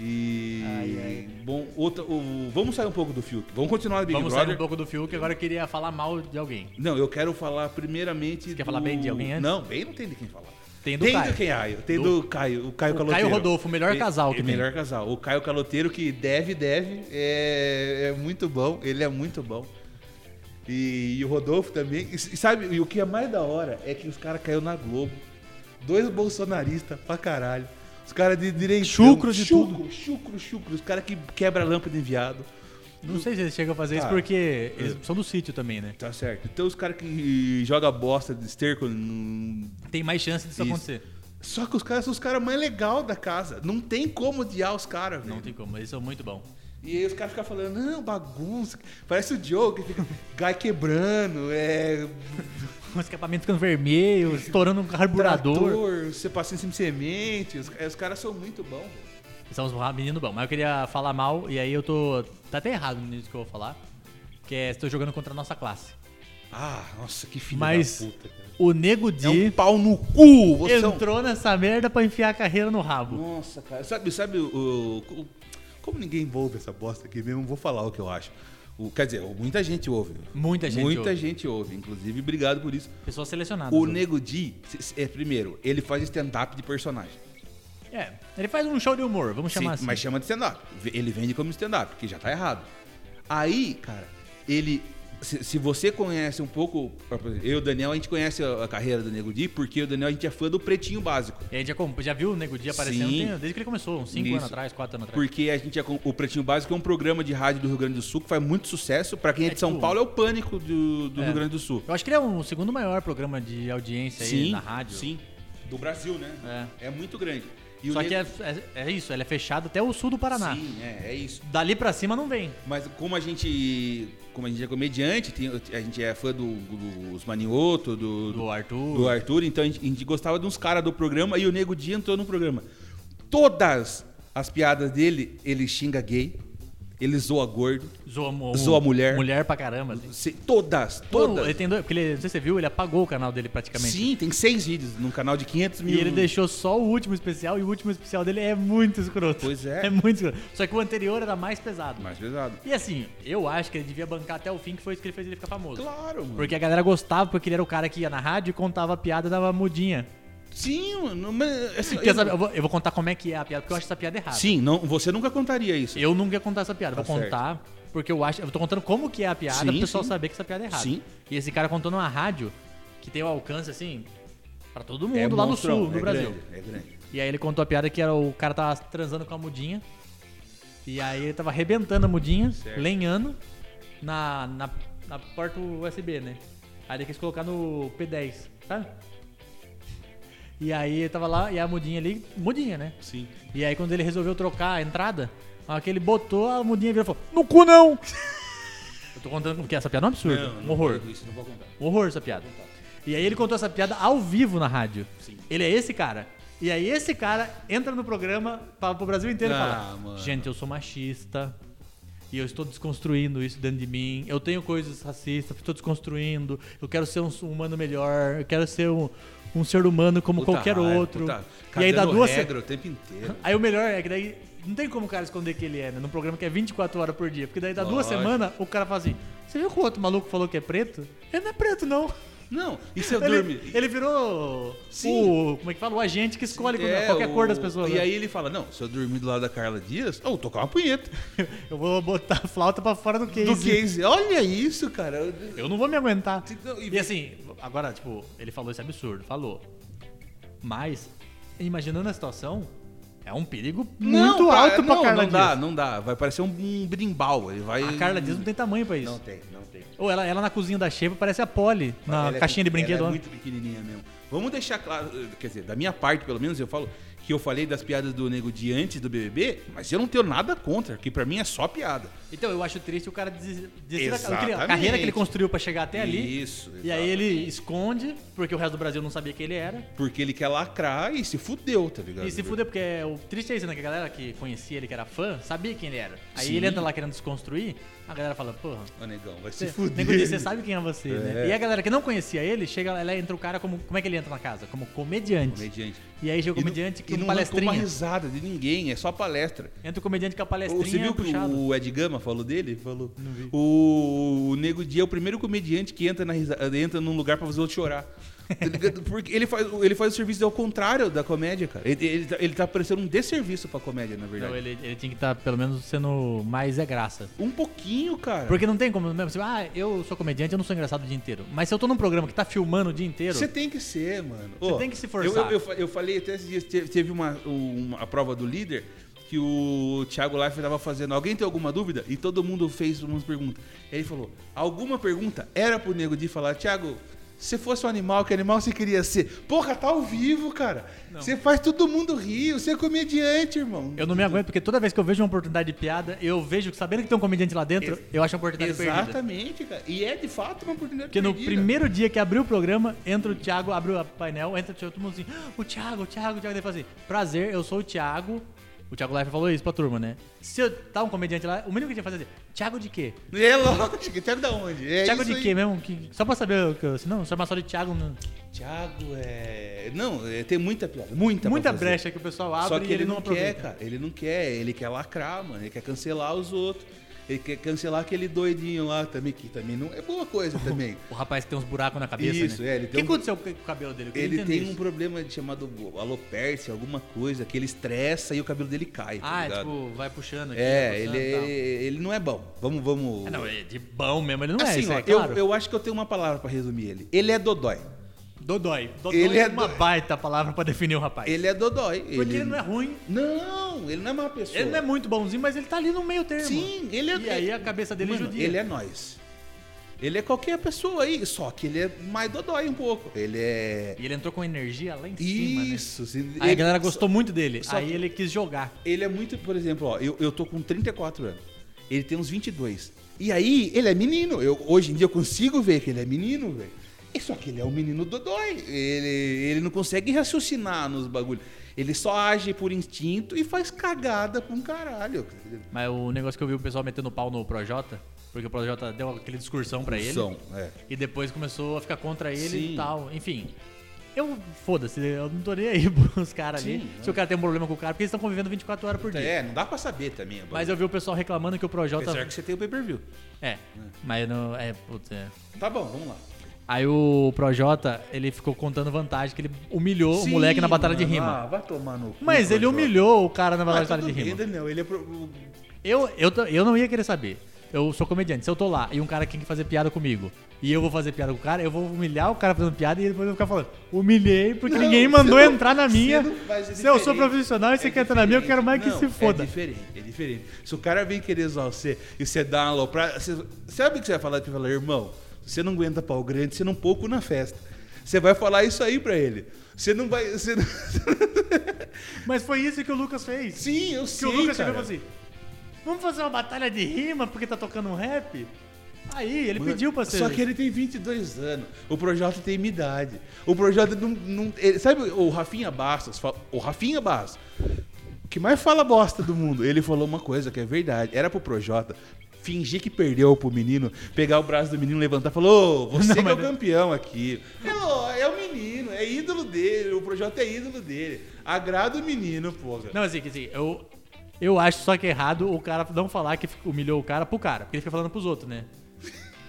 E, Ai, ai. bom, outra, o- vamos sair um pouco do Fiuk. Vamos continuar no Big Vamos Brother. sair um pouco do Fiuk, agora eu queria falar mal de alguém. Não, eu quero falar primeiramente Você quer do- falar bem de alguém antes? Não, bem não tem de quem falar. Tem do tem Caio. de quem Caio, tem Do- do, Caio, o Caio O Caloteiro. Caio Rodolfo, o melhor casal que tem. melhor casal. O Caio Caloteiro que deve, deve, é, é muito bom, ele é muito bom. E, e o Rodolfo também. E, sabe, e o que é mais da hora é que os caras caiu na Globo. Dois bolsonaristas pra caralho. Os caras de direito. Chucro de chucro, Chucro, chucro. Os caras que quebra a lâmpada enviado. Não sei se eles chegam a fazer isso Ah. porque eles são do sítio também, né? Tá certo. Então os caras que joga bosta de esterco. não- Tem mais chance disso Isso. acontecer. Só que os caras são os caras mais legais da casa. Não tem como odiar os caras, velho. Não tem como, eles são muito bons. E aí os caras ficam falando, não, bagunça. Parece o Joe que fica gai quebrando, é. O escapamento ficando vermelho, estourando um carburador. Trator, você passa em cima de semente. Os, os caras são muito bons. São os meninos bons. Mas eu queria falar mal, e aí eu tô. Tá até errado nisso que eu vou falar. Que é, estou jogando contra a nossa classe. Ah, nossa, que filho Mas da puta, cara. o Nego É Di um pau no cu! Você é um- entrou nessa merda pra enfiar a carreira no rabo. Nossa, cara. Sabe, sabe o, o- Como ninguém ouve essa bosta aqui mesmo, vou falar o que eu acho. O, quer dizer, muita gente ouve. Muita gente Muita ouve. gente ouve. Inclusive, obrigado por isso. Pessoas selecionadas. O Nego Di, é, primeiro, ele faz stand-up de personagem. É, ele faz um show de humor, vamos chamar Sim, assim. Mas chama de stand-up. Ele vende como stand-up, que já tá errado. Aí, cara, ele. Se, se você conhece um pouco. Eu e o Daniel, a gente conhece a, a carreira do Nego Di, porque o Daniel a gente é fã do Pretinho Básico. E a gente já, já viu o Nego Dia aparecendo Sim. desde que ele começou, uns 5 Isso. anos atrás, 4 anos atrás. Porque a gente é o Pretinho Básico é um programa de rádio do Rio Grande do Sul que faz muito sucesso. Pra quem é, É de São tipo- Paulo, é o pânico do, do É. Rio Grande do Sul. Eu acho que ele é o segundo maior programa de audiência aí na rádio. Sim. Do Brasil, né? É. É muito grande. E Só que é, é, é isso, ele é fechado até o sul do Paraná. Sim, é, é isso. Dali pra cima não vem. Mas como a gente. Como a gente é comediante, tem- a gente é fã do- dos Manioto, do, Do Arthur. do Arthur, então a gente, a gente gostava de uns caras do programa e o Nego Dia entrou no programa. Todas as piadas dele, ele xinga gay, ele zoa gordo. Zoa, Zoa mulher. Mulher pra caramba. Assim. se- todas, Pô, todas. ele tem dois, porque ele, não sei se você viu, ele apagou o canal dele praticamente. Sim, tem seis vídeos num canal de 500 mil. E ele deixou só o último especial, e o último especial dele é muito escroto. Pois é. É muito escroto. Só que o anterior era mais pesado. Mais pesado. E assim, eu acho que ele devia bancar até o fim, que foi isso que ele fez ele ficar famoso. Claro, mano. Porque a galera gostava, porque ele era o cara que ia na rádio e contava a piada dava mudinha. Sim, mano. Mas, assim, eu-? Eu vou, eu vou contar como é que é a piada, porque eu acho essa piada errada. Sim, não, você nunca contaria isso. Eu nunca ia contar essa piada, Tá vou contar, porque eu acho. Eu tô contando como que é a piada, Sim, pro pessoal sim. saber que essa piada é errada. Sim. E esse cara contou numa rádio que tem o alcance, assim, pra todo mundo É lá no monstrão, sul, no é Brasil. grande, é grande. E aí ele contou a piada que era o cara tava transando com a mudinha. E aí ele tava arrebentando a mudinha, Certo. lenhando na, na, na porta USB, né? Aí ele quis colocar no P10, sabe? E aí tava lá, e a mudinha ali, mudinha, né? Sim. E aí quando ele resolveu trocar a entrada, a hora que ele botou, a mudinha virou e falou, no cu não! Eu tô contando porque essa piada é um absurdo, um horror. Isso não vou contar. Um horror essa piada. E aí ele contou essa piada ao vivo na rádio. Sim. Ele é esse cara. E aí esse cara entra no programa para pro Brasil inteiro e Ah, fala: mano. Gente, eu sou machista. E eu estou desconstruindo isso dentro de mim. Eu tenho coisas racistas, estou desconstruindo. Eu quero ser um humano melhor. Eu quero ser um, um ser humano como Puta qualquer raiva, outro. puta- e aí dá duas regra o tempo inteiro. Aí o melhor é que daí não tem como o cara esconder que ele é, né? Num programa que é 24 horas por dia. Porque daí dá duas Lógico. semanas, o cara fala assim: Você viu que o outro maluco falou que é preto? Ele não é preto, não. Não, e se eu dormir? Ele, ele virou Sim. o. Como é que fala? O agente que escolhe É, qualquer o- cor das pessoas. E né? aí ele fala, não, se eu dormir do lado da Carla Dias, eu vou tocar uma punheta. Eu vou botar a flauta pra fora do case. Do case. Olha isso, cara. Eu- Eu não vou me aguentar. Não, e- assim, agora, tipo, ele falou esse absurdo, falou. Mas, imaginando a situação, é um perigo muito pra- alto pra não, Carla não dá, Dias. não dá. Vai parecer um, um brimbal. Ele vai... A Carla Dias não tem tamanho pra isso. Não não tem. Ou ela, ela na cozinha da Shepa parece a Polly, na Ela é caixinha de pequena, brinquedo. Ela é muito pequenininha mesmo. Vamos deixar claro, quer dizer, da minha parte, pelo menos, eu falo que eu falei das piadas do Nego de antes do BBB, mas eu não tenho nada contra, que pra mim é só piada. Então, eu acho triste o cara des- desistir da Exatamente. a carreira que ele construiu pra chegar até ali. Isso, E aí ele exatamente. esconde, porque o resto do Brasil não sabia quem ele era. Porque ele quer lacrar e se fudeu, tá ligado? E se fuder, porque o triste é isso, né? Que a galera que conhecia ele, que era fã, sabia quem ele era. Aí Sim. ele entra lá querendo desconstruir, a galera fala, porra, Ô, negão, vai se fuder. nego você sabe quem é você, né? É. E a galera que não conhecia ele, chega lá, entra o cara como. Como é que ele entra na casa? Como comediante. Comediante. E aí chega o E não- comediante que e não arrancou uma palestrinha. risada de ninguém, é só palestra. Entra o comediante com a palestrinha Você viu que puxado. o Ed Gama falou dele? Falou. Não vi. O, o Nego Dia é o primeiro comediante que entra, na risa- entra num lugar pra fazer outro chorar. Tá? Porque ele faz, ele faz o serviço ao contrário da comédia, cara. Ele, ele, tá, ele tá parecendo um desserviço pra comédia, na verdade. Então ele, ele tinha que estar, pelo menos, sendo mais é graça. Um pouquinho, cara. Porque não tem como mesmo. Assim, ah, eu sou comediante, eu não sou engraçado o dia inteiro. Mas se eu tô num programa que tá filmando o dia inteiro. Você tem que ser, mano. Você Ô, tem que se forçar. eu, eu eu falei até esses dias, teve, uma, uma a prova do líder que o Thiago Leifert estava fazendo. Alguém tem alguma dúvida? E todo mundo fez umas perguntas. Ele falou: alguma pergunta era pro nego de falar, Thiago. Se fosse um animal, que animal você queria ser? Porra, tá ao vivo, cara. Você faz todo mundo rir. Você é comediante, irmão. Eu não me aguento, porque toda vez que eu vejo uma oportunidade de piada, eu vejo que sabendo que tem um comediante lá dentro, Ex- eu acho a oportunidade perdida. Exatamente, cara. E é de fato uma oportunidade Porque no perdida. primeiro dia que abriu o programa, entra o Thiago, abre o painel, entra todo mundo assim, "Ah, o Thiago, o Thiago, o Thiago, ele fala assim, prazer, eu sou o Thiago. O Thiago Leifert falou isso pra turma, né? Se eu tá um comediante lá, o mínimo que tinha que fazer é assim, Thiago de quê? É lógico. Thiago da onde? É Thiago de aí. quê mesmo? Que- só pra saber que. Não, chamar só de Thiago... Não. Thiago é. Não, é, tem muita piada. Muita Muita brecha que o pessoal abre Só que e ele, ele não não quer, cara. Ele não quer. Ele quer lacrar, mano. Ele quer cancelar os outros. Ele quer cancelar aquele doidinho lá também, que também não é boa coisa também. O rapaz que tem uns buracos na cabeça, Isso, né? é, ele O que um- aconteceu com o cabelo dele? Ele tem um isso. problema de chamado alopércia, alguma coisa, que ele estressa e o cabelo dele cai. tá Ah, é, ligado? tipo, vai puxando aqui. É, vai ele, puxando e tal. ele não é bom. Vamos, vamos. Ah, não, é de bom mesmo, ele não é, assim, isso ó, é claro. eu, eu acho que eu tenho uma palavra pra resumir ele. Ele é dodói. Dodói. Dodói Ele é é uma do- baita palavra pra definir o rapaz. Ele é dodói. Porque ele não é ruim. Não, ele não é má pessoa. Ele não é muito bonzinho, mas ele tá ali no meio termo. Sim, ele é. E aí a cabeça dele Mano, judia. Ele é nós. Ele é qualquer pessoa aí, só que ele é mais dodói um pouco. Ele é. E ele entrou com energia lá em cima, né? Isso. sim. Aí a Ele- galera gostou muito dele. só aí ele quis jogar. Ele é muito, por exemplo, ó, eu, eu tô com 34 anos. Ele tem uns 22. E aí, ele é menino. Eu, hoje em dia eu consigo ver que ele é menino, velho. Só que ele é um menino dodói. Ele, ele não consegue raciocinar nos bagulhos. Ele só age por instinto e faz cagada pra um caralho. Mas o negócio que eu vi o pessoal metendo pau no Projota, porque o Projota deu aquele discursão pra ele. São, é. E depois começou a ficar contra ele Sim. e tal. Enfim. Eu, foda-se, eu não tô nem aí pros caras ali. Sim, Se o cara tem um problema com o cara, porque eles estão convivendo 24 horas por dia. É, não dá pra saber também. o Mas bagulho. eu vi o pessoal reclamando que o Projota. Apesar que você tem o pay-per-view. É, mas não. É, putz, é. Tá bom, vamos lá. Aí o Projota, ele ficou contando vantagem, que ele humilhou o Sim, moleque na batalha de mano. rima. Ah, vai tomar no cu, Mas ele humilhou o cara na batalha de rima. Daniel, ele é pro- Eu, eu, eu não ia querer saber. Eu sou comediante. Se eu tô lá e um cara quer fazer piada comigo e eu vou fazer piada com o cara, eu vou humilhar o cara fazendo piada e depois eu vou ficar falando, humilhei porque Não, ninguém mandou não- entrar na minha. não é Se eu sou profissional e você É quer entrar na minha, eu quero mais que Não, se foda. É diferente, é diferente. Se o cara vem querer zoar você e você dá uma aloprada, você sabe o que você vai falar? Você vai falar, irmão, você não aguenta pau grande, você não pouco na festa. Você vai falar isso aí pra ele. Você não vai. Você não... Mas foi isso que o Lucas fez. Sim, eu que sei. o Lucas cara. chegou e falou assim: Vamos fazer uma batalha de rima porque tá tocando um rap? Aí, ele Mano, pediu pra ser. Só que ele tem 22 anos. O Projota tem minha idade. O Projota não. não ele- sabe o Rafinha Bastos? O Rafinha Bastos, que mais fala bosta do mundo, ele falou uma coisa que é verdade. Era pro Projota fingir que perdeu pro menino, pegar o braço do menino, levantar e falar: Ô, você Não, que é mas- o campeão aqui. É, ó, é o menino, é ídolo dele. O Projota é ídolo dele. Agrada o menino, porra. Não, assim, que assim, eu, eu acho só que é errado o cara não falar que humilhou o cara pro cara, porque ele fica falando pros outros, né?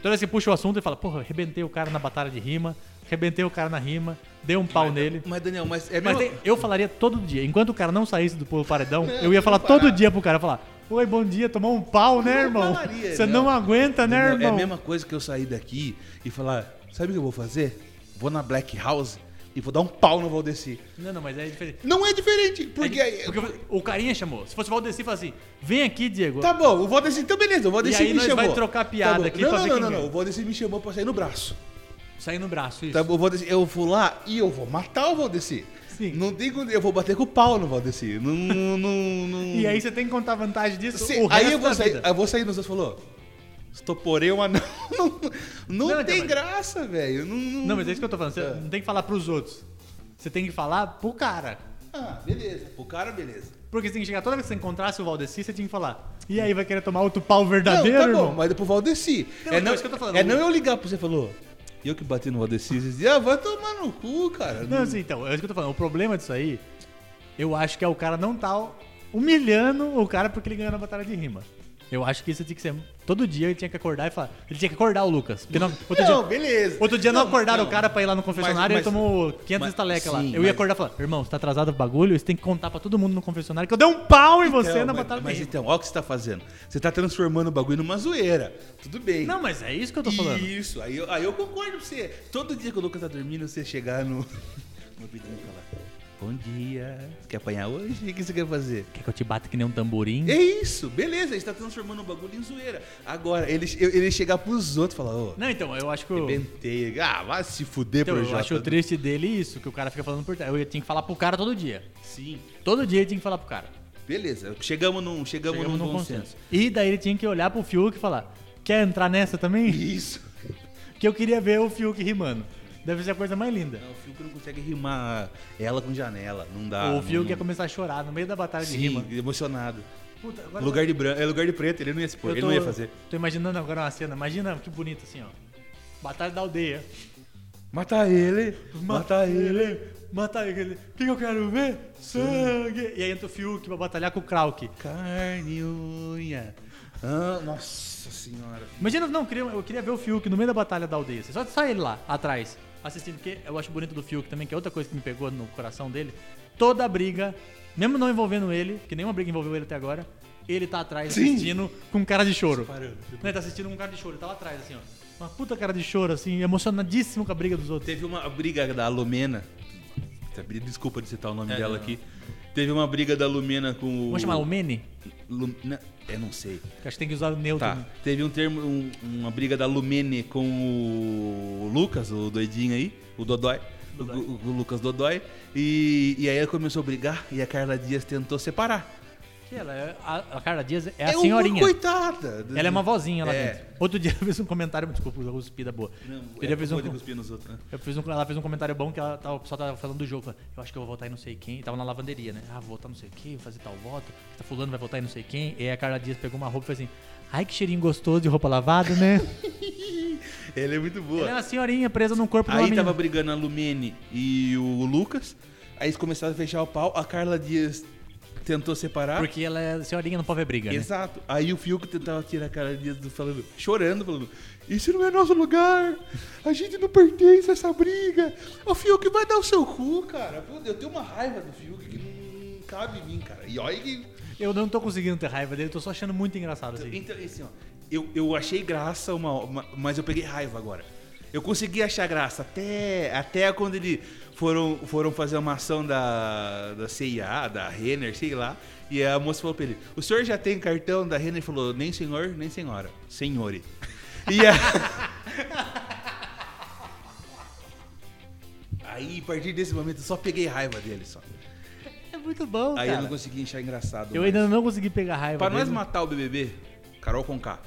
Toda vez que puxa o assunto, ele fala, porra, arrebentei o cara na batalha de rima, arrebentei o cara na rima, dei um pau nele. Mas, Daniel, mas é Mas mesmo. tem- eu falaria todo dia, enquanto o cara não saísse do paredão, Não, eu ia falar todo dia pro cara, falar, oi, bom dia, tomou um pau, né, Não irmão? falaria, Você não. não aguenta, né, É a irmão? mesma coisa que eu sair daqui e falar: sabe o que eu vou fazer? Vou na Black House e vou dar um pau no Valdeci. Não, não, mas é diferente. Não é diferente, porque. É porque o carinha chamou. Se fosse o Valdeci, fala assim, vem aqui, Diego. Tá bom, o Valdeci, então beleza, o Valdeci E aí me nós chamou. vai trocar piada Tá aqui não, pra não, ver não, quem não, não, ganha. o Valdeci me chamou pra sair no braço. Sair no braço, isso. Tá bom, o Valdeci, eu vou lá e eu vou matar o Valdeci. Sim. Não tem como, eu vou bater com o pau no Valdeci. Não, não, não, não- E aí você tem que contar vantagem disso o aí eu vou sair, eu vou sair nos dois falou. Estoporei uma não. Não, não Não, tem então, graça, velho. Não, não, Não, mas é isso que eu tô falando. Você É. não tem que falar pros outros. Você tem que falar pro cara. Ah, beleza. O cara, beleza. Porque você tem que chegar toda vez que você encontrasse o Valdeci, você tinha que falar. E aí, vai querer tomar outro pau verdadeiro, não, tá bom, irmão? mas pro Valdeci. Não, é, não, isso que eu tô falando. é não eu ligar pra você e falou. E eu que bati no Valdeci, você dizia, ah, vai tomar no cu, cara. Não, assim, então, é isso que eu tô falando. O problema disso aí, eu acho que é o cara não tá humilhando o cara porque ele ganhou na batalha de rima. Eu acho que isso tinha que ser. Todo dia ele tinha que acordar e falar. Ele tinha que acordar o Lucas. Não, outro Não, dia, beleza. Outro dia não, Não, acordaram não. o cara pra ir lá no confessionário Mas- e tomou 500 mas- estalecas lá. Eu ia mas- acordar e falar, irmão, você tá atrasado pro bagulho, você tem que contar pra todo mundo no confessionário que eu dei um pau em você Então, na mas, batalha mas rima. então, olha o que você tá fazendo. Você tá transformando o bagulho numa zoeira. Tudo bem. Não, mas é isso que eu tô falando. Isso, aí eu, aí eu concordo com você. Todo dia que o Lucas tá dormindo, você chegar no. no vidinho e falar: Bom dia. Quer apanhar hoje? O que você quer fazer? Quer que eu te bata que nem um tamborim? É isso, beleza, a gente tá transformando o bagulho em zoeira. Agora, ele, ele chegar pros outros e falar: Ô, Não, então, eu acho que o. Arrebentei. Ah, vai se fuder, Então, eu Projota. acho o triste dele isso, que o cara fica falando por trás. Eu tinha que falar pro cara todo dia. Sim. Todo dia ele tinha que falar pro cara. Beleza, chegamos num, chegamos Chegamos num num consenso. senso. E daí ele tinha que olhar pro Fiuk e falar: Quer entrar nessa também? Isso. Que eu queria ver o Fiuk rimando. Deve ser a coisa mais linda. Não, o Fiuk não consegue rimar ela com janela, não dá. o não- Fiuk ia não- começar a chorar no meio da batalha de Sim, rima. emocionado. Puta, agora Lugar de branco, é lugar de preto, ele não ia se pôr, eu ele tô- não ia fazer. Tô imaginando agora uma cena. Imagina que bonito assim, ó. Batalha da aldeia. Mata ele, mata ele. Mata ele. O que, eu quero ver? Sangue. E aí entra o Fiuk pra batalhar com o Krauk. Carne unha. Ah, nossa senhora. Imagina, não, eu queria, eu queria ver o Fiuk no meio da batalha da aldeia. Só, só ele lá, atrás, assistindo. Porque eu acho bonito do Fiuk também, que é outra coisa que me pegou no coração dele. Toda briga, mesmo não envolvendo ele, que nenhuma briga envolveu ele até agora, ele tá atrás Sim. assistindo com cara de choro. Parando. Não, ele tá assistindo com cara de choro, ele tá lá atrás, assim, ó. Uma puta cara de choro, assim, emocionadíssimo com a briga dos outros. Teve uma briga da Lumena. Desculpa de citar o nome É, dela não. aqui. Teve uma briga da Lumena com o. Vamos chamar o Mene? Lu- não, Eu não sei. Acho que tem que usar o neutro. Tá. né? Teve um termo, um- uma briga da Lumene com o Lucas, o doidinho aí, o Dodói. O, Dodói. o- o Lucas Dodói. E, e aí ela começou a brigar e a Carla Dias tentou separar. Que ela é, a, a Carla Dias é a uma senhorinha. coitada. Ela é uma vozinha lá É. dentro. Outro dia eu fiz um comentário, desculpa, eu cuspida boa. Não, Outro dia é eu fiz um, cuspir nos outros, né? eu fiz um, ela fez um comentário bom que ela, tava- o pessoal tava falando do jogo. Eu acho que eu vou votar em não sei quem. Tava na lavanderia, né? Ah, vou votar não sei quem, vou fazer tal voto. Tá fulano vai votar em não sei quem. E aí a Carla Dias pegou uma roupa e fez assim: Ai, que cheirinho gostoso de roupa lavada, né? Ela é muito boa. Ela é uma senhorinha presa num corpo Aí menina. tava brigando a Lumene e o Lucas. Aí eles começaram a fechar o pau. A Carla Dias tentou separar. Porque ela é senhorinha, não pode ver briga, né? Exato. Aí o Fiuk tentava tirar a Dias do falando, chorando, falando: Isso não é nosso lugar. A gente não pertence a essa briga. O Fiuk vai dar o seu cu, cara. Eu tenho uma raiva do Fiuk que não cabe em mim, cara. E olha que. Eu não tô conseguindo ter raiva dele, tô só achando muito engraçado assim. Então, assim, ó, eu, eu achei graça, uma, uma- mas eu peguei raiva agora. Eu consegui achar graça até, até quando eles foram, foram fazer uma ação da, da CIA, da Renner, sei lá. E a moça falou pra ele: O senhor já tem cartão da Renner? Ele falou: Nem senhor, nem senhora. Senhore. E a... Aí, a partir desse momento, eu só peguei raiva dele só. É muito bom, Aí cara. eu não consegui achar engraçado. Eu ainda não consegui pegar raiva Pra dele. nós matar o BBB, Carol Conká.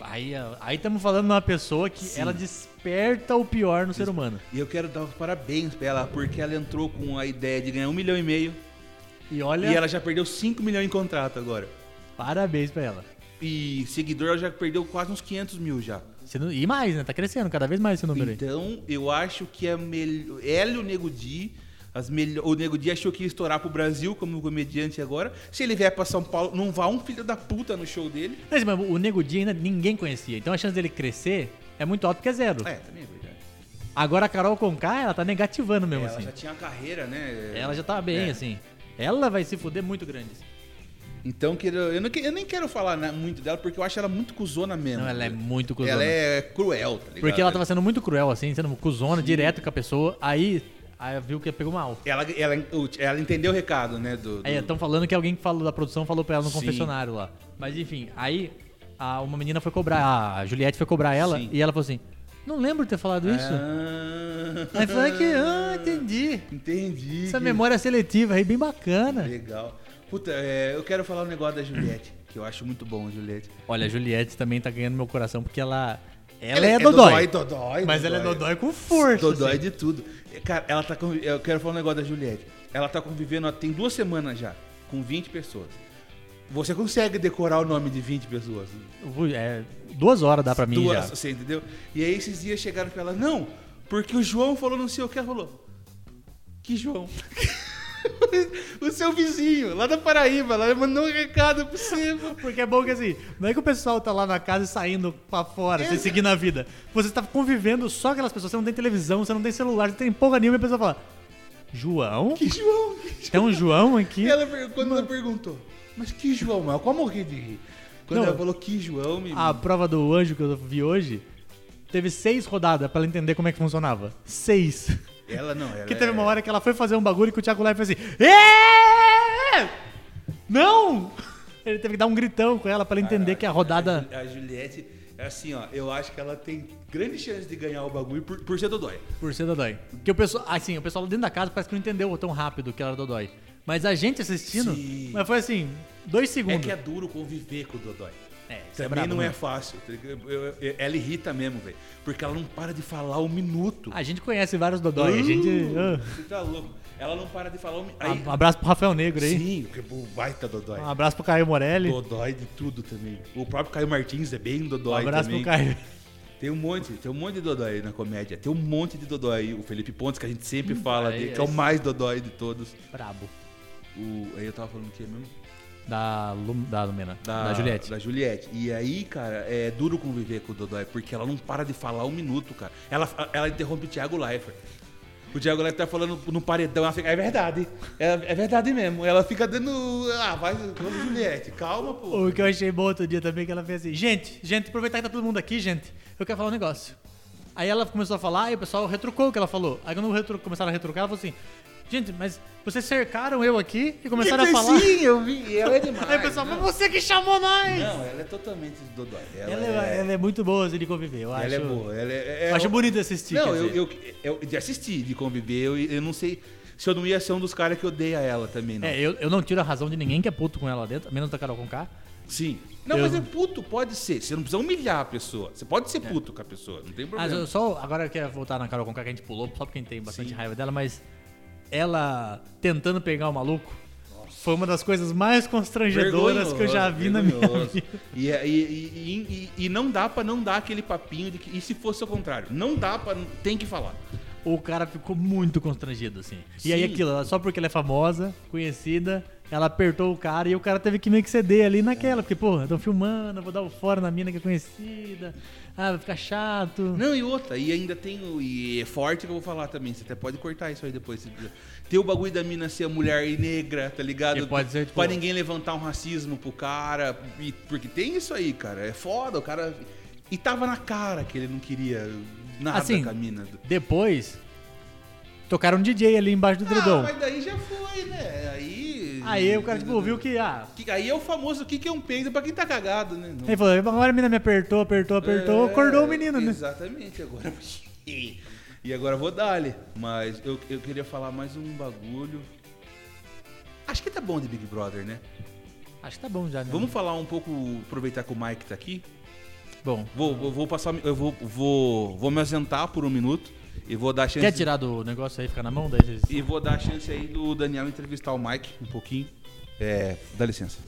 Aí aí estamos falando de uma pessoa que Sim. ela desperta o pior no ser humano. E eu quero dar os parabéns pra ela, porque ela entrou com a ideia de ganhar um milhão e meio E olha, e ela já perdeu 5 milhões em contrato agora. parabéns pra ela. E seguidor ela já perdeu quase uns 500 mil já. Não- E mais, né? Tá crescendo cada vez mais esse número aí. Então, eu acho que é melhor. Ela e o Nego Di. O Nego Di achou que ia estourar pro Brasil como comediante agora. Se ele vier pra São Paulo, não vá um filho da puta no show dele. Mas, mas o Nego Di ainda ninguém conhecia. Então a chance dele crescer é muito alta porque é zero. É, também é verdade. Agora a Carol Conká, ela tá negativando mesmo, ela assim. já tinha uma carreira, né? Ela já tá bem, É. assim. Ela vai se fuder muito grande. Então, eu, não eu nem quero falar né, muito dela, porque eu acho ela muito cuzona mesmo. Não, ela é muito cuzona. Ela é cruel, tá ligado? Porque ela tava sendo muito cruel, assim, sendo cuzona, direto com a pessoa. Aí, aí viu que pegou mal. Ela, ela, ela entendeu o recado, né? Do, do- Aí estão falando que alguém que falou da produção falou pra ela no Sim. confessionário lá. Mas enfim, aí a- uma menina foi cobrar, a Juliette foi cobrar ela Sim. e ela falou assim: Não lembro de ter falado isso. Ah, Aí falou que, ah, entendi. Entendi. Essa memória seletiva aí, bem bacana. Legal. Puta, é, eu quero falar um negócio da Juliette, que eu acho muito bom Juliette. Olha, a Juliette também tá ganhando meu coração porque ela. Ela, Ela é, dodói. dodói, Mas ela é dodói com força. Dodói assim. de tudo. Cara, ela tá convi- Eu quero falar um negócio da Juliette. Ela tá convivendo há- tem duas semanas já, com 20 pessoas. Você consegue decorar o nome de 20 pessoas? É, duas horas dá pra mim Duas, já. Você entendeu? E aí esses dias chegaram pra ela, não, porque o João falou não sei o que, ela falou. Que João? o seu vizinho, lá da Paraíba, ela mandou um recado pra você. Porque é bom que assim, não é que o pessoal tá lá na casa e saindo pra fora, sem seguir na vida. Você tá convivendo só com aquelas pessoas, você não tem televisão, você não tem celular, você tem porra nenhuma e a pessoa fala: João? Que João? Tem um João aqui? E ela, quando ela perguntou, mas que João? Eu quase morri de rir. Quando Não. ela falou que João, me... A prova do anjo que eu vi hoje teve seis rodadas pra ela entender como é que funcionava. Seis. Ela não, ela Porque teve é- uma hora que ela foi fazer um bagulho que o Thiago Live fez assim: "É! Não! Ele teve que dar um gritão com ela pra ela entender que a rodada. A, a Juliette, é assim, ó, eu acho que ela tem grande chance de ganhar o bagulho por, por ser Dodói. Por ser Dodói. Porque o pessoal, assim, o pessoal dentro da casa parece que não entendeu tão rápido que ela era Dodói. Mas a gente assistindo, Sim. mas foi assim, dois É segundos. que é duro conviver com o Dodói. É, é Também brabo, não é fácil. tá ela irrita mesmo, velho. Porque ela não para de falar um minuto. A gente conhece vários Dodói, a gente... ah. Você tá louco. Ela não para de falar um minuto. Um abraço pro Rafael Negro aí. Sim, o baita Dodói. Um abraço pro Caio Morelli. Dodói de tudo também. O próprio Caio Martins é bem Um Dodói abraço também. pro Caio. Tem um monte, tem um monte de Dodói na comédia. Tem um monte de Dodói. O Felipe Pontes, que a gente sempre fala aí dele, é que é o mais Dodói de todos. Brabo. O, aí eu tava falando o que mesmo? Da, Lu, da Lumena. Da, Juliette. Da Juliette. E aí, cara, é duro conviver com o Dodói, porque ela não para de falar um minuto, cara. Ela, ela interrompe o Thiago Leifert. O Thiago Leifert tá falando no paredão, ela fica, é verdade. É, é verdade mesmo. Ela fica dando. Ah, vai, vamos, Juliette, calma, pô. O que eu achei bom outro dia também, que ela fez assim, gente, gente, aproveitar que tá todo mundo aqui, gente, eu quero falar um negócio. Aí ela começou a falar e o pessoal retrucou o que ela falou. Aí quando retru... começaram a retrucar, ela falou assim, gente, mas vocês cercaram eu aqui e começaram a falar. Sim, eu vi. Ela é demais. Aí o pessoal, não. mas você que chamou nós! Não, ela é totalmente dodói. Ela, Ela, é, ela é muito boa de conviver, eu ela acho. é boa. Ela é, é- eu acho bonito de assistir. Não, eu, eu, eu- de assistir, de conviver, eu, eu não sei se eu não ia ser um dos caras que odeia ela também, não. É, eu, eu não tiro a razão de ninguém que é puto com ela dentro, menos da Carol Conká. Sim. Não, Eu- mas é puto, pode ser. Você não precisa humilhar a pessoa. Você pode ser puto com a pessoa, não tem Ah, problema. eu só agora eu quero voltar na Carol Conká que a gente pulou, só porque a gente tem bastante Sim. raiva dela, mas ela tentando pegar o maluco foi uma das coisas mais constrangedoras que eu já vi na minha vergonhoso. vida. E, é- e, e, e, e não dá pra não dar aquele papinho de que. E se fosse o contrário? Não dá pra. Tem que falar. O cara ficou muito constrangido, assim. E aí Sim. aquilo, só porque ela é famosa, conhecida, ela apertou o cara e o cara teve que meio que ceder ali naquela. Porque, pô, estão filmando, vou dar o fora na mina que é conhecida. Ah, vai ficar chato. Não, e outra, e ainda tem o. E é forte que eu vou falar também. Você até pode cortar isso aí depois. Tem o bagulho da mina ser mulher e negra, tá ligado? Que pode ser, tipo- Pra ninguém levantar um racismo pro cara. e- porque tem isso aí, cara. É foda, o cara. E tava na cara que ele não queria nada Assim, com a mina. Depois, tocaram um DJ ali embaixo do Ah, mas daí já foi, né? Aí. Aí o cara, tipo, viu que, ah... Que- Aí é o famoso o que que é um peido pra quem tá cagado, né? Não- Ele falou, agora a menina me apertou, apertou, apertou, É, acordou o menino, né? Exatamente, agora. e agora eu vou dar-lhe. Mas eu, eu queria falar mais um bagulho. Acho que tá bom de Big Brother, né? Acho que tá bom já, né? Vamos falar um pouco, aproveitar que o Mike tá aqui. Bom, Vou, vou, vou passar, eu vou, vou, vou me ausentar por um minuto e vou dar a chance. quer tirar do negócio aí, ficar na mão? Daí vocês... E vou dar a chance aí do Daniel entrevistar o Mike um pouquinho. É, dá licença.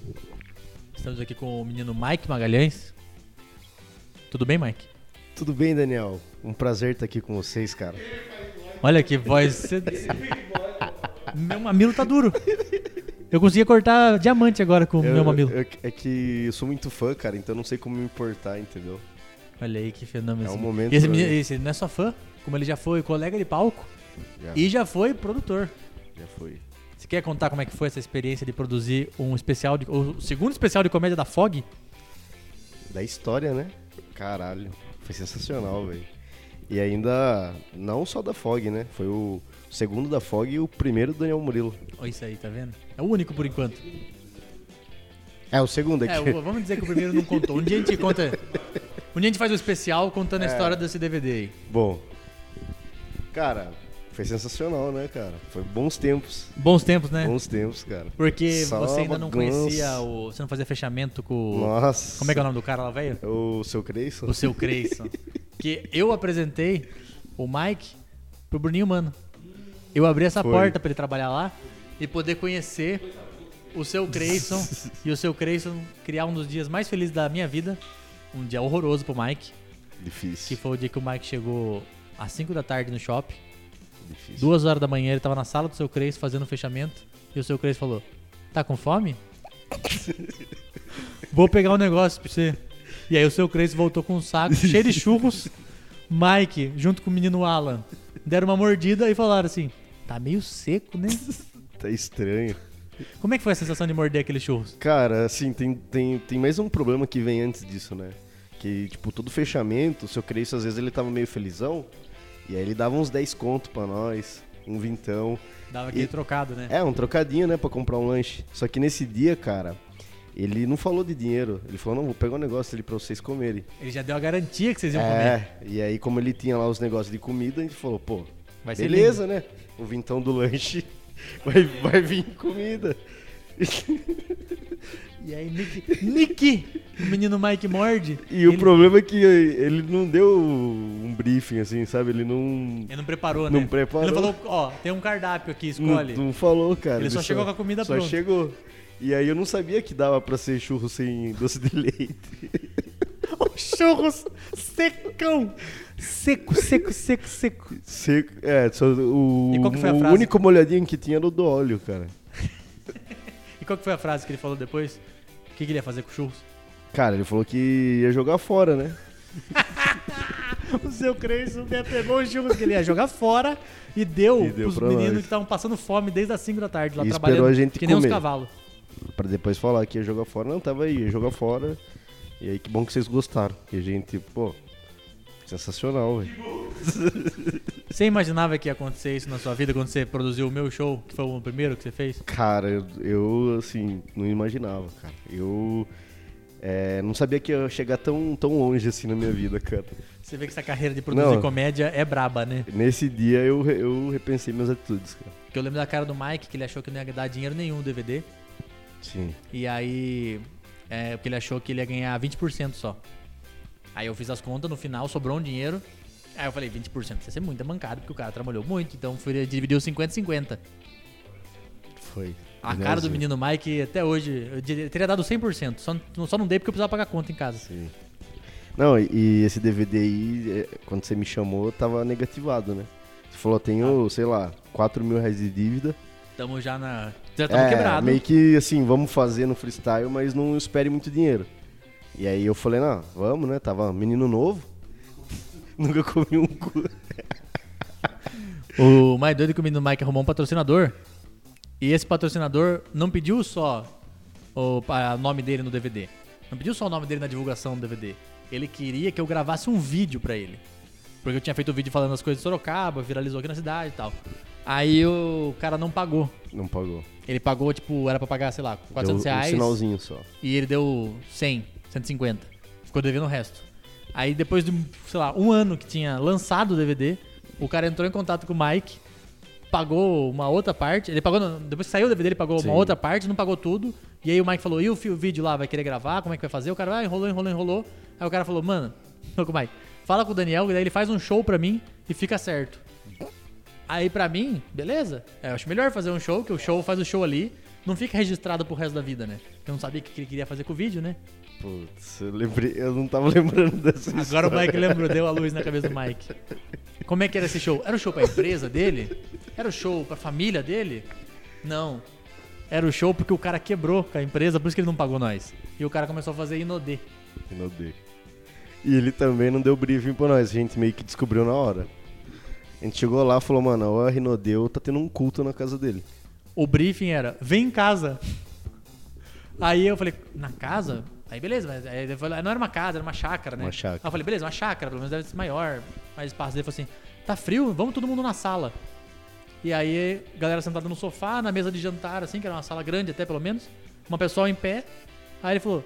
Estamos aqui com o menino Mike Magalhães. Tudo bem, Mike? Tudo bem, Daniel? Um prazer estar aqui com vocês, cara. Olha que voz. Meu mamilo tá duro. Eu conseguia cortar diamante agora com o meu mamilo. eu- é que eu sou muito fã, cara, então não sei como me importar, entendeu? Olha aí que fenômeno. É um esse- momento esse, menino- esse não é só fã, como ele já foi colega de palco Já, e já foi produtor. já foi. Você quer contar como é que foi essa experiência de produzir um especial, de, o segundo especial de comédia da Fog? Da história, né? Caralho, foi sensacional, velho. E ainda, não só da Fog, né? Foi o segundo da Fog e o primeiro do Daniel Murilo. Olha isso aí, tá vendo? É o único por enquanto. É, o segundo É, aqui. o- vamos dizer que o primeiro não contou. Um dia a gente conta. Um dia a gente faz um especial contando a É. história desse DVD aí. Bom, cara, foi sensacional, né, cara? Foi bons tempos. Bons tempos, né? Bons tempos, cara. Porque Só você ainda não bagunça. conhecia o. Você não fazia fechamento com. o- Nossa. Como é que é o nome do cara lá, velho? O seu Creyson? O seu Creyson. que eu apresentei o Mike pro Bruninho Mano. Eu abri essa Foi. porta pra ele trabalhar lá e poder conhecer o seu Creyson e o seu Creyson criar um dos dias mais felizes da minha vida. Um dia horroroso pro Mike, que Difícil. foi o dia que o Mike chegou às 5 da tarde no shopping. Difícil. Duas horas da manhã ele tava na sala do seu Creyson fazendo o fechamento e o seu Creyson falou: Tá com fome? Vou pegar um negócio pra você. E aí o seu Creyson voltou com um saco cheio de churros. Mike, junto com o menino Alan, deram uma mordida e falaram assim: Tá meio seco, né? Tá estranho. Como é que foi a sensação de morder aqueles churros? Cara, assim, tem, tem, tem mais um problema que vem antes disso, né? Que, tipo, todo fechamento, o seu Creyson, às vezes ele tava meio felizão, e aí ele dava uns 10 conto pra nós, um vintão. Dava aquele E- trocado, né? É, um trocadinho, né, pra comprar um lanche. Só que nesse dia, cara, ele não falou de dinheiro. Ele falou, não, vou pegar um negócio ali pra vocês comerem. Ele já deu a garantia que vocês iam comer. É, e aí como ele tinha lá os negócios de comida, a gente falou, pô, Vai ser beleza, né? O vintão do lanche vai, vai vir comida. E aí, Nick, Nick, o menino Mike morde. E o ele, problema é que ele não deu um briefing, assim, sabe? Ele não. ele não preparou, né? Não preparou. Ele falou: Ó, tem um cardápio aqui, Não, escolhe. não falou, cara. Ele só chegou com a comida Só pronta. chegou. E aí eu não sabia que dava pra ser churro sem doce de leite. Churros secão. Seco, seco, seco, seco. Seco. É, só o, E o único molhadinho que tinha era o do óleo, cara. E qual que foi a frase que ele falou depois? O que, que ele ia fazer com churros? Cara, ele falou que ia jogar fora, né? O seu Creyson pegou os churros que ele ia jogar fora e deu, E deu pros meninos nós. que estavam passando fome desde as 5 da tarde lá E trabalhando. a gente que nem uns comer. cavalos. Pra depois falar que ia jogar fora. Não, tava aí, ia jogar fora. E aí, que bom que vocês gostaram. Que a gente, pô, sensacional, velho. Você imaginava que ia acontecer isso na sua vida quando você produziu o meu show, que foi o primeiro que você fez? Cara, eu, eu, assim, não imaginava, cara. Eu é, não sabia que ia chegar tão, tão longe assim na minha vida, cara. Você vê que essa carreira de produzir Não. comédia é braba, né? Nesse dia eu, eu repensei minhas atitudes, cara. Porque eu lembro da cara do Mike, que ele achou que não ia dar dinheiro nenhum no DVD. Sim. E aí. É, porque ele achou que ele ia ganhar 20% só. Aí eu fiz as contas, no final sobrou um dinheiro. Aí eu falei, 20% isso ia ser muita mancada, porque o cara trabalhou muito. Então fui, dividiu 50-50. Foi. A cara do menino Mike, até hoje, eu teria dado 100%. Só, não- só não dei porque eu precisava pagar conta em casa. Sim. Não, e, esse DVD aí, é, quando você me chamou, tava negativado, né? Você falou, tenho, sei lá, 4 mil reais de dívida. Tamo já na. Já estamos É, quebrados. meio que assim, vamos fazer no freestyle, mas não espere muito dinheiro. E aí eu falei, não, vamos, né? Tava menino novo. Nunca comi um cu. O mais doido é que o menino Mike arrumou um patrocinador. E esse patrocinador não pediu só o nome dele no DVD. Não pediu só o nome dele na divulgação do DVD. Ele queria que eu gravasse um vídeo pra ele. Porque eu tinha feito um vídeo falando as coisas de Sorocaba, viralizou aqui na cidade e tal. Aí o cara não pagou. Não pagou. Ele pagou, tipo, era pra pagar, sei lá, 400 Deu reais. Um sinalzinho só. E ele deu 100, 150. Ficou devendo o resto. Aí depois de, sei lá, um ano que tinha lançado o DVD, o cara entrou em contato com o Mike, pagou uma outra parte. Ele pagou, não, depois que saiu o DVD, ele pagou Sim. uma outra parte, não pagou tudo. E aí o Mike falou: e o, vídeo lá, vai querer gravar? Como é que vai fazer? O cara ah, enrolou, enrolou, enrolou. Aí o cara falou: mano, falou com o Mike, fala com o Daniel, e daí ele faz um show pra mim e fica certo. Aí pra mim, beleza. É, eu acho melhor fazer um show, que o show faz o show ali, não fica registrado pro resto da vida, né? Eu não sabia o que ele queria fazer com o vídeo, né? Putz, eu lembrei, eu não tava lembrando dessa Agora o história. Mike lembrou, deu a luz na cabeça do Mike. Como é que era esse show? Era o show pra empresa dele? Era o show pra família dele? Não. Era o show porque o cara quebrou com a empresa, por isso que ele não pagou nós. E o cara começou a fazer inodê. Inodê. E ele também não deu briefing pra nós, a gente meio que descobriu na hora. A gente chegou lá e falou, mano, o Rinodeu tá tendo um culto na casa dele. O briefing era, vem em casa. Aí eu falei, na casa? Aí beleza, mas aí ele falou, não era uma casa, era uma chácara, né? Uma chácara. Aí eu falei, beleza, uma chácara, pelo menos deve ser maior, mais espaço. Ele falou assim, tá frio? Vamos todo mundo na sala. E aí, galera sentada no sofá, na mesa de jantar, assim, que era uma sala grande até, pelo menos. Uma pessoa em pé. Aí ele falou,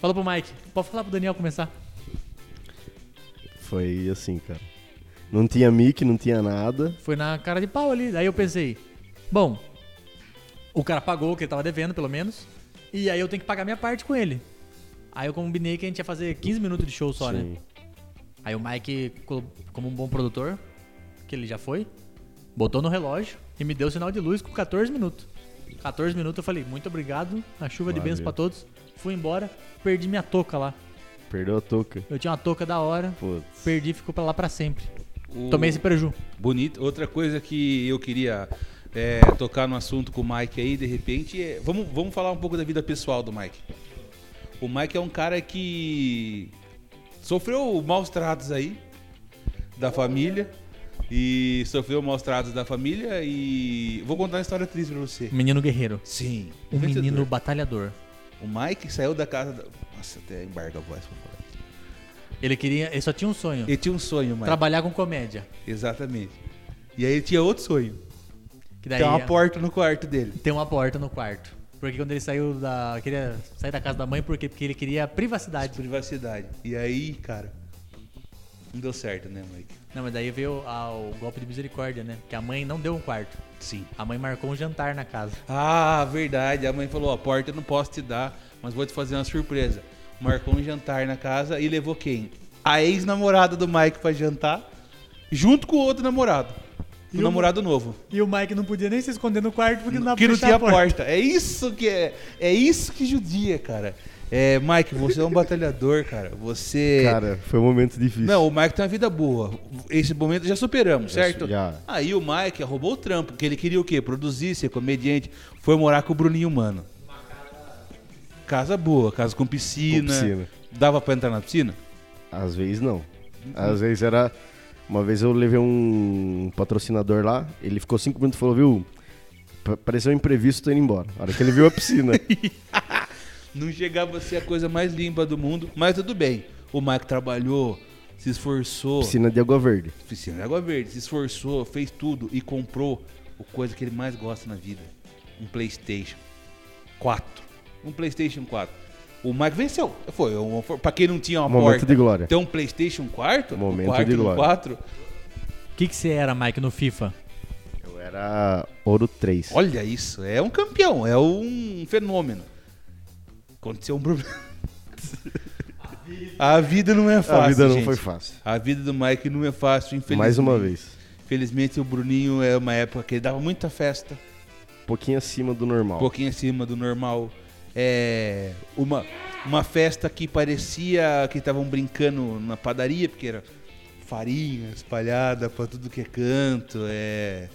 falou pro Mike, pode falar pro Daniel começar. Foi assim, cara. Não tinha mic, não tinha nada. Foi na cara de pau ali. Daí eu pensei, bom, o cara pagou o que ele tava devendo, pelo menos. E aí eu tenho que pagar minha parte com ele. Aí eu combinei que a gente ia fazer 15 minutos de show só, né? Sim. Aí o Mike, co- como um bom produtor, que ele já foi, botou no relógio e me deu sinal de luz com 14 minutos. 14 minutos eu falei, muito obrigado, a chuva de bênçãos pra todos. Fui embora, perdi minha touca lá. Perdeu a touca. Eu tinha uma touca da hora, Putz. perdi, ficou pra lá pra sempre. O- Tomei esse preju. Bonito. Outra coisa que eu queria é, tocar no assunto com o Mike aí, de repente, é, vamos, vamos falar um pouco da vida pessoal do Mike. O Mike é um cara que sofreu maus tratos aí da família e sofreu maus tratos da família e vou contar uma história triste pra você. Menino guerreiro. Sim. Um vencedor. menino batalhador. O Mike saiu da casa. Da... Nossa, até embarga a voz pra falar. Ele queria, ele só tinha um sonho. Ele tinha um sonho, Mike. Trabalhar com comédia. Exatamente. E aí ele tinha outro sonho. Daí Tem uma é- porta no quarto dele. tem uma porta no quarto. Porque quando ele saiu da. Queria sair da casa da mãe porque, porque ele queria privacidade. Privacidade. E aí, cara, não deu certo, né, Mike? Não, mas daí veio a- o golpe de misericórdia, né? Que a mãe não deu um quarto. Sim. A mãe marcou um jantar na casa. Ah, verdade. A mãe falou: a porta eu não posso te dar, mas vou te fazer uma surpresa. Marcou um jantar na casa e levou quem? A ex-namorada do Mike pra jantar, junto com o outro namorado. O o- namorado novo. E o Mike não podia nem se esconder no quarto porque não dava que não tinha a porta. porta. É isso que é. É isso que judia, cara. É, Mike, você é um batalhador, cara. Você. Cara, foi um momento difícil. Não, o Mike tem uma vida boa. Esse momento já superamos, Já- certo? já. Aí o Mike roubou o trampo, porque ele queria o quê? Produzir, ser comediante. Foi morar com o Bruninho Mano. Casa boa, casa com piscina. Com piscina. Dava pra entrar na piscina? Às vezes não. Às vezes era. Uma vez eu levei um patrocinador lá, ele ficou cinco minutos e falou, viu? pa- Pareceu um imprevisto, tô indo embora. A hora que ele viu a piscina. Não chegava a ser a coisa mais limpa do mundo, mas tudo bem. O Mike trabalhou, se esforçou. piscina de água verde. Piscina de água verde, se esforçou, fez tudo e comprou a coisa que ele mais gosta na vida: um PlayStation 4. Um PlayStation 4. O Mike venceu. Foi, um, pra quem não tinha uma Momento porta. de glória. Ter um PlayStation 4, Momento quarto de glória. 4. O que, que você era, Mike, no FIFA? Eu era ouro 3. Olha isso, é um campeão, é um fenômeno. Aconteceu um problema. A vida não é fácil. a vida não gente. foi fácil. A vida do Mike não é fácil, infelizmente. Mais uma vez. Infelizmente o Bruninho é uma época que ele dava muita festa. Um pouquinho acima do um normal. pouquinho acima do normal. É uma, uma festa que parecia que estavam brincando na padaria, porque era farinha espalhada pra tudo que é canto. É...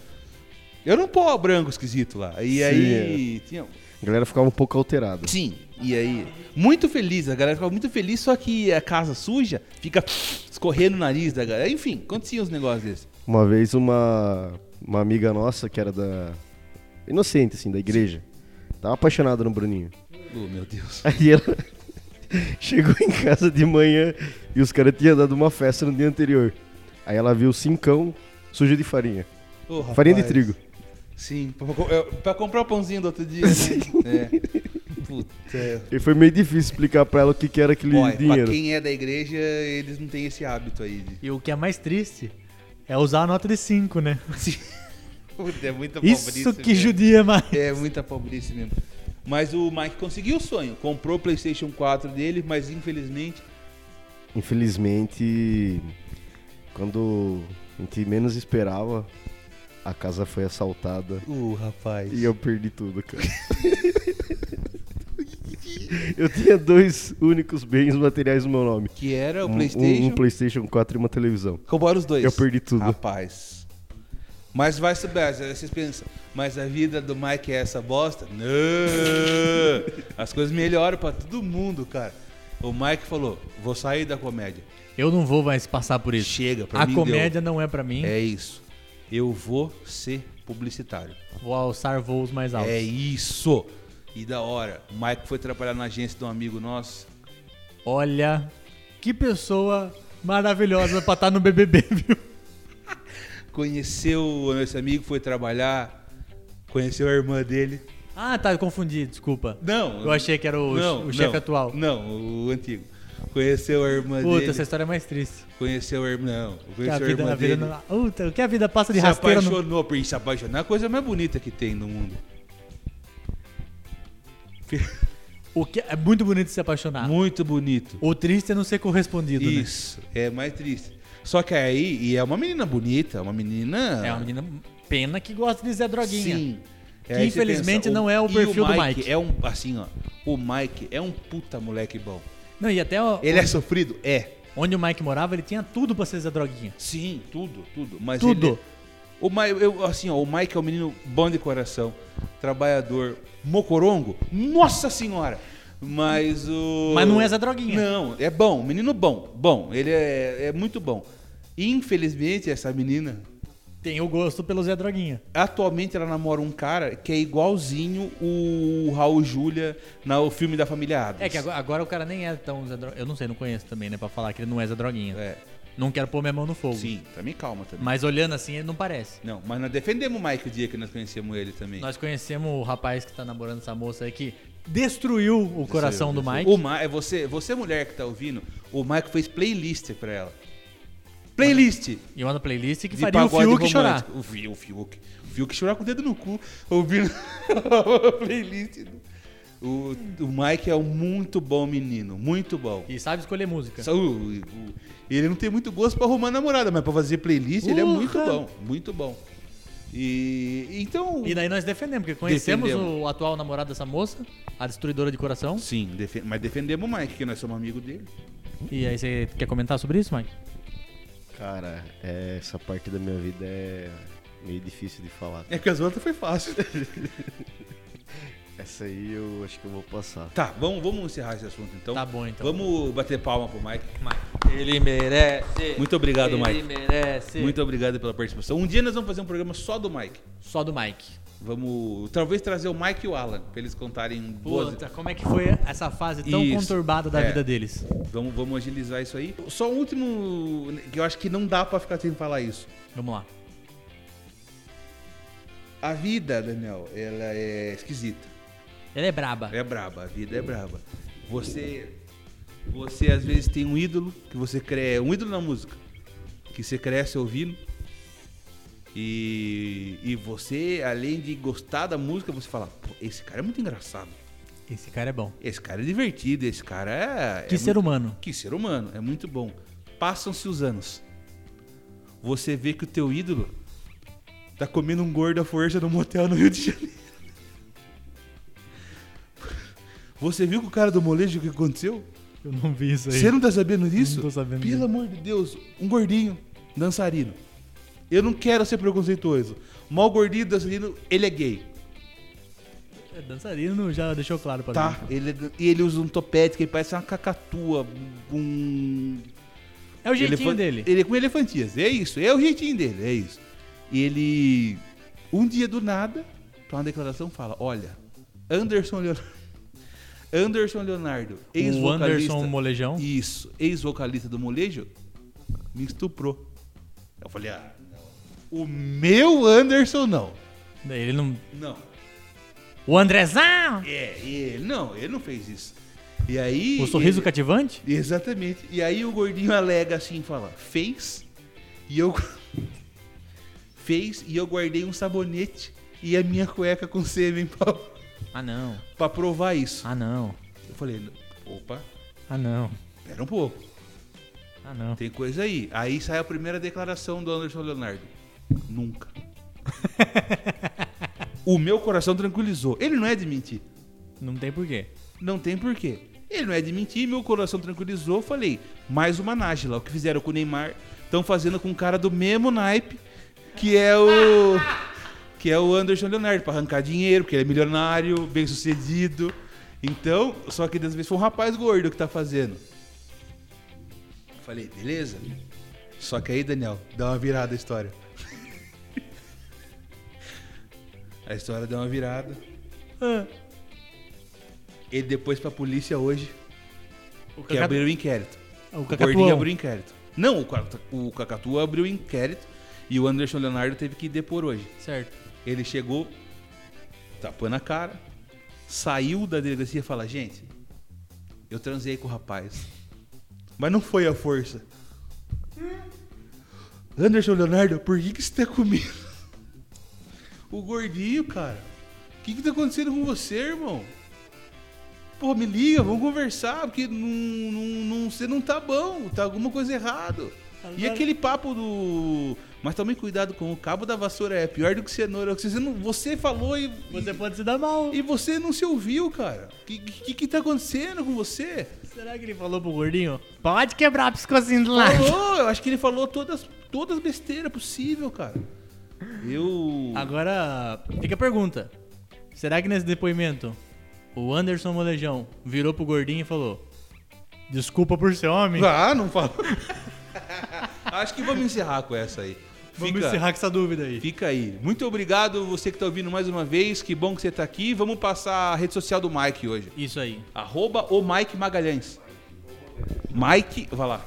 Era um pó branco esquisito lá. E Sim, aí tinha. A galera ficava um pouco alterada. Sim, e aí. Muito feliz, a galera ficava muito feliz, só que a casa suja fica escorrendo o nariz da galera. Enfim, aconteciam uns negócios desses. Uma vez uma, uma amiga nossa, que era da. Inocente, assim, da igreja. Tava apaixonada no Bruninho. Oh, meu Deus. Aí ela chegou em casa de manhã e os caras tinham dado uma festa no dia anterior. Aí ela viu cincão sujo de farinha. Ô, Farinha de trigo. Sim, pra, é, pra comprar o pãozinho do outro dia, né? É. Puta. E foi meio difícil explicar pra ela o que, que era aquele Olha, pra dinheiro. quem é da igreja, eles não têm esse hábito aí. De... E o que é mais triste é usar a nota de 5, né? Puta, é muita Isso que mesmo. judia mais. É muita pobreza mesmo. Mas o Mike conseguiu o sonho. Comprou o PlayStation 4 dele, mas infelizmente. Infelizmente, quando a gente menos esperava, a casa foi assaltada Uh, rapaz. e eu perdi tudo, cara. eu tinha dois únicos bens materiais no meu nome. Que era o Um- PlayStation. Um, um PlayStation 4 e uma televisão. Roubaram os dois. Eu perdi tudo. Rapaz. Mas vai vezes vocês pensam, mas a vida do Mike é essa bosta? Não! As coisas melhoram pra todo mundo, cara. O Mike falou: vou sair da comédia. Eu não vou mais passar por isso. Chega, pra A mim comédia não é pra mim. deu. É isso. Eu vou ser publicitário. Vou alçar voos mais altos. É isso. E da hora. O Mike foi trabalhar na agência de um amigo nosso. Olha, que pessoa maravilhosa pra estar no BBB, viu? Conheceu esse amigo, foi trabalhar. Conheceu a irmã dele. Ah, tá, eu confundi, desculpa. Não. Eu achei que era o, não, o chefe não, atual. Não, o antigo. Conheceu a irmã Puta, dele. essa história é mais triste. Conheceu a irmã. Não, conheceu a a, vida, irmã a dele. não... Puta, o que a vida passa de se rasteira no... apaixonou por se apaixonar. É a coisa mais bonita que tem no mundo. O que é muito bonito se apaixonar. Muito bonito. O triste é não ser correspondido, Isso, é mais triste. Só que aí, e é uma menina bonita, uma menina. É uma menina pena que gosta de Zé Droguinha. Sim. Que você infelizmente pensa, não é o perfil do Mike. Mike. É um, assim, ó. O Mike é um puta moleque bom. Não, e até ó, Ele é sofrido? É. onde o Mike morava, ele tinha tudo pra ser Zé Droguinha. Sim, tudo, tudo. Mas Tudo. ele- o Mike, eu, assim, ó, o Mike é um menino bom de coração, trabalhador, mocorongo. Nossa senhora! Mas o. Mas não é Zé Droguinha. Não, é bom, menino bom, bom. Ele é, é muito bom. Infelizmente, essa menina, Tem o gosto pelo Zé Droguinha. atualmente ela namora um cara que é igualzinho o Raul Júlia no filme da família Adams. É que agora, agora o cara nem é tão Zé Droguinha. Eu não sei, não conheço também, né? Pra falar que ele não é Zé Droguinha. É, Não quero pôr minha mão no fogo. sim, também calma também. Mas olhando assim, ele não parece. Não, mas nós defendemos o Mike o dia que nós conhecemos ele também. Nós conhecemos o rapaz que tá namorando essa moça aí que destruiu o coração do Mike. O Ma é você, você mulher que tá ouvindo, o Mike fez playlist pra ela. Playlist E uma playlist que de faria o Fiuk chorar. O Fiuk, o Fiuk. O Fiuk chorar com o dedo no cu, ouvindo a playlist. O, o Mike é um muito bom menino, muito bom. E sabe escolher música. Só o- o- ele não tem muito gosto pra arrumar namorada, mas pra fazer playlist ele é muito bom, muito bom. E então. E daí nós defendemos, porque conhecemos Defendemos. o atual namorado dessa moça, a destruidora de coração. Sim, mas defendemos o Mike, que nós somos amigos dele. E aí você quer comentar sobre isso, Mike? Cara, é, essa parte da minha vida é meio difícil de falar. É que as outras foi fácil. Essa aí eu acho que eu vou passar. tá, vamos, vamos encerrar esse assunto então. Tá bom, então. Vamos bater palma pro Mike. Ele merece. Muito obrigado, Ele Mike. merece. Muito obrigado pela participação. Um dia nós vamos fazer um programa só do Mike. Só do Mike. Vamos talvez trazer o Mike e o Alan pra eles contarem boas. Puta, como é que foi essa fase tão Isso. conturbada da É. vida deles? Vamos, vamos agilizar isso aí. Só um último que eu acho que não dá pra ficar sem falar isso. Vamos lá. A vida, Daniel, ela é esquisita. Ele é braba. É braba, a vida é braba. Você você às vezes tem um ídolo que você cresce, um ídolo na música, que você cresce ouvindo. E, e você, além de gostar da música, você fala, Pô, esse cara é muito engraçado. Esse cara é bom. Esse cara é divertido, esse cara é. Que é ser muito- humano. Que ser humano, é muito bom. Passam-se os anos. Você vê que o teu ídolo tá comendo um gordo à força no motel no Rio de Janeiro. Você viu com o cara do molejo o que aconteceu? Eu não vi isso Você não tá sabendo disso? Não tô sabendo Pelo disso. amor de Deus, um gordinho dançarino. Eu não quero ser preconceituoso. Mal gordinho dançarino, ele é gay. É, dançarino já deixou claro pra Tá? mim. Ele, e ele usa um topete que parece uma cacatua. Um. É o jeitinho dele. Ele é com elefantias. É isso. É o jeitinho dele. É isso. E ele. Um dia do nada, pra uma declaração, fala: Olha, Anderson Leonardo. Anderson Leonardo, O ex-vocalista. Anderson Molejão. Isso, ex-vocalista do Molejo, me estuprou. Eu falei: Ah. O meu Anderson não. Ele não. Não. O Andrezão! É, ele não, ele não fez isso. E aí. O sorriso ele- cativante? Exatamente. E aí o gordinho alega assim, fala, fez e eu fez e eu guardei um sabonete e a minha cueca com sêmen pra, Ah, não. pra provar isso. Ah, não. Eu falei, opa, Ah, não. pera um pouco, Ah, não. tem coisa aí. Aí sai a primeira declaração do Anderson Leonardo. Nunca. o meu coração tranquilizou. Ele não é de mentir. Não tem porquê. Não tem porquê. Ele não é de mentir, meu coração tranquilizou. Falei, mais uma Nájila. O que fizeram com o Neymar, estão fazendo com um cara do mesmo naipe, que é o. Que é o Anderson Leonardo, pra arrancar dinheiro, porque ele é milionário, bem sucedido. Então, só que dessa vez foi um rapaz gordo que tá fazendo. Falei, beleza? Só que aí, Daniel, dá uma virada a história. A história deu uma virada. Ah. Ele depois pra polícia hoje, O que Cacatu- abriu o inquérito. o O Gordinho abriu o inquérito. Não, o, o Cacatu abriu o inquérito e o Anderson Leonardo teve que depor hoje. Certo. Ele chegou, tapando a cara, saiu da delegacia e fala: Gente, eu transei com o rapaz, mas não foi a força. Anderson Leonardo, por que, que você tá comigo? O gordinho, cara. O que, que tá acontecendo com você, irmão? Pô, me liga, vamos conversar, porque não, não, não- você não tá bom, tá alguma coisa errado. E aquele papo do. Mas tome cuidado com o cabo da vassoura, é pior do que cenoura. Você, não, você falou e. Você pode se dar mal. E você não se ouviu, cara. O que, que, que tá acontecendo com você? Será que ele falou pro gordinho? Pode quebrar o pescocinho do lado. Falou, eu acho que ele falou todas, todas besteiras possível, cara. Eu. Agora, fica a pergunta. Será que nesse depoimento o Anderson Molejão virou pro gordinho e falou: Desculpa por ser homem? Ah, não falo. acho que vamos encerrar com essa aí. Vamos Fica- encerrar com essa dúvida aí. Fica aí. Muito obrigado você que tá ouvindo mais uma vez. Que bom que você tá aqui. Vamos passar a rede social do Mike hoje. Isso aí. Arroba o Mike Magalhães. Mike, vai lá.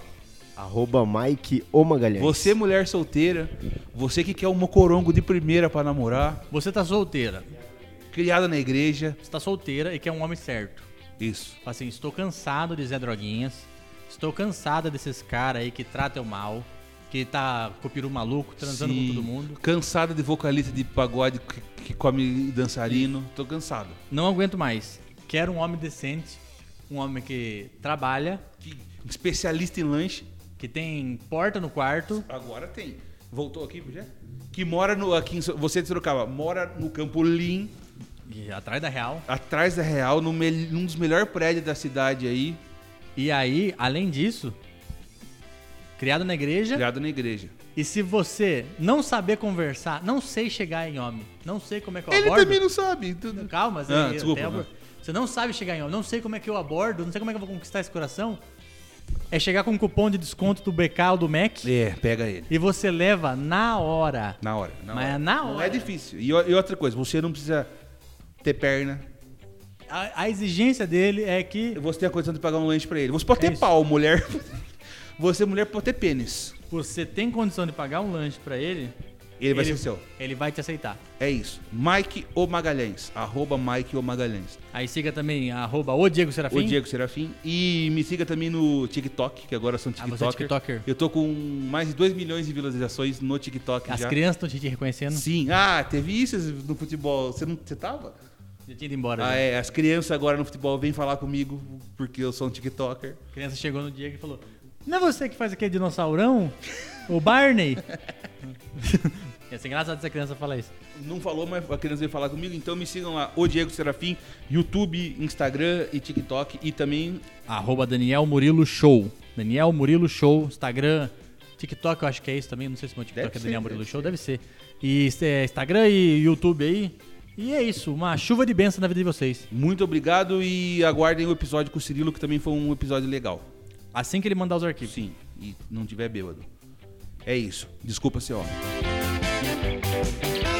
Arroba Mike O Magalhães. Você, mulher solteira, você que quer um mocorongo de primeira pra namorar, Você tá solteira. criada na igreja. Você tá solteira e quer um homem certo. Isso. Fala Assim, estou cansado de Zé Droguinhas. Estou cansada desses caras aí que tratam eu mal. Que tá com o peru maluco, transando Sim. com todo mundo. Cansada de vocalista de pagode que, que come dançarino. Tô cansado. Não aguento mais. Quero um homem decente. Um homem que trabalha. Que- especialista em lanche. Que tem porta no quarto. Agora tem. Voltou aqui, já? Que mora no, aqui em, você de Sorocaba, mora no Campolim, E atrás da Real. atrás da Real, no mel- num dos melhores prédios da cidade aí, E aí, além disso, criado na igreja. criado na igreja. E se você não saber conversar, não sei chegar em homem, não sei como é que eu Ele abordo. também não sabe. tudo. Calma, Ah, eu desculpa, abor- Você não sabe chegar em homem, não sei como é que eu abordo, não sei como é que eu vou conquistar esse coração. É chegar com um cupom de desconto do BK ou do Mac É, pega ele. e você leva na hora. Na hora. Na Mas hora. é na Não hora. é difícil. E, e outra coisa, você não precisa ter perna. A, a exigência dele é que Você tem a condição de pagar um lanche pra ele. Você pode ter É isso. pau, mulher. Você, mulher, pode ter pênis. você tem condição de pagar um lanche pra ele, Ele vai Ele- ser seu. ele vai te aceitar. É isso. Mike O Magalhães. Arroba Mike O Magalhães. Aí siga também arroba o Diego Serafim. O Diego Serafim. E me siga também no TikTok, que agora são Ah, você é TikToker. TikToker. Eu tô com mais de 2 milhões de visualizações no TikTok As já. crianças estão te reconhecendo. Sim. Ah, teve isso no futebol. Você não você tava? Já tinha ido embora. Ah, é. As crianças agora no futebol vêm falar comigo porque eu sou um TikToker. A criança chegou no Diego e falou: Não é você que faz aquele dinossaurão? O Barney? Ia ser engraçado se a criança falar isso. Não falou, mas a criança veio falar comigo. Então me sigam lá, o Diego Serafim, YouTube, Instagram e TikTok. E também Arroba Daniel Murilo Show. Daniel Murilo Show, Instagram, TikTok, eu acho que é isso também. Não sei se meu TikTok Deve é Daniel ser, Murilo deve Show, ser. deve ser. E é, Instagram e YouTube aí. E é isso, uma chuva de bênção na vida de vocês. muito obrigado e aguardem o episódio com o Cirilo, que também foi um episódio legal. Assim que ele mandar os arquivos. Sim, e não tiver bêbado. É isso. Desculpa ser homem.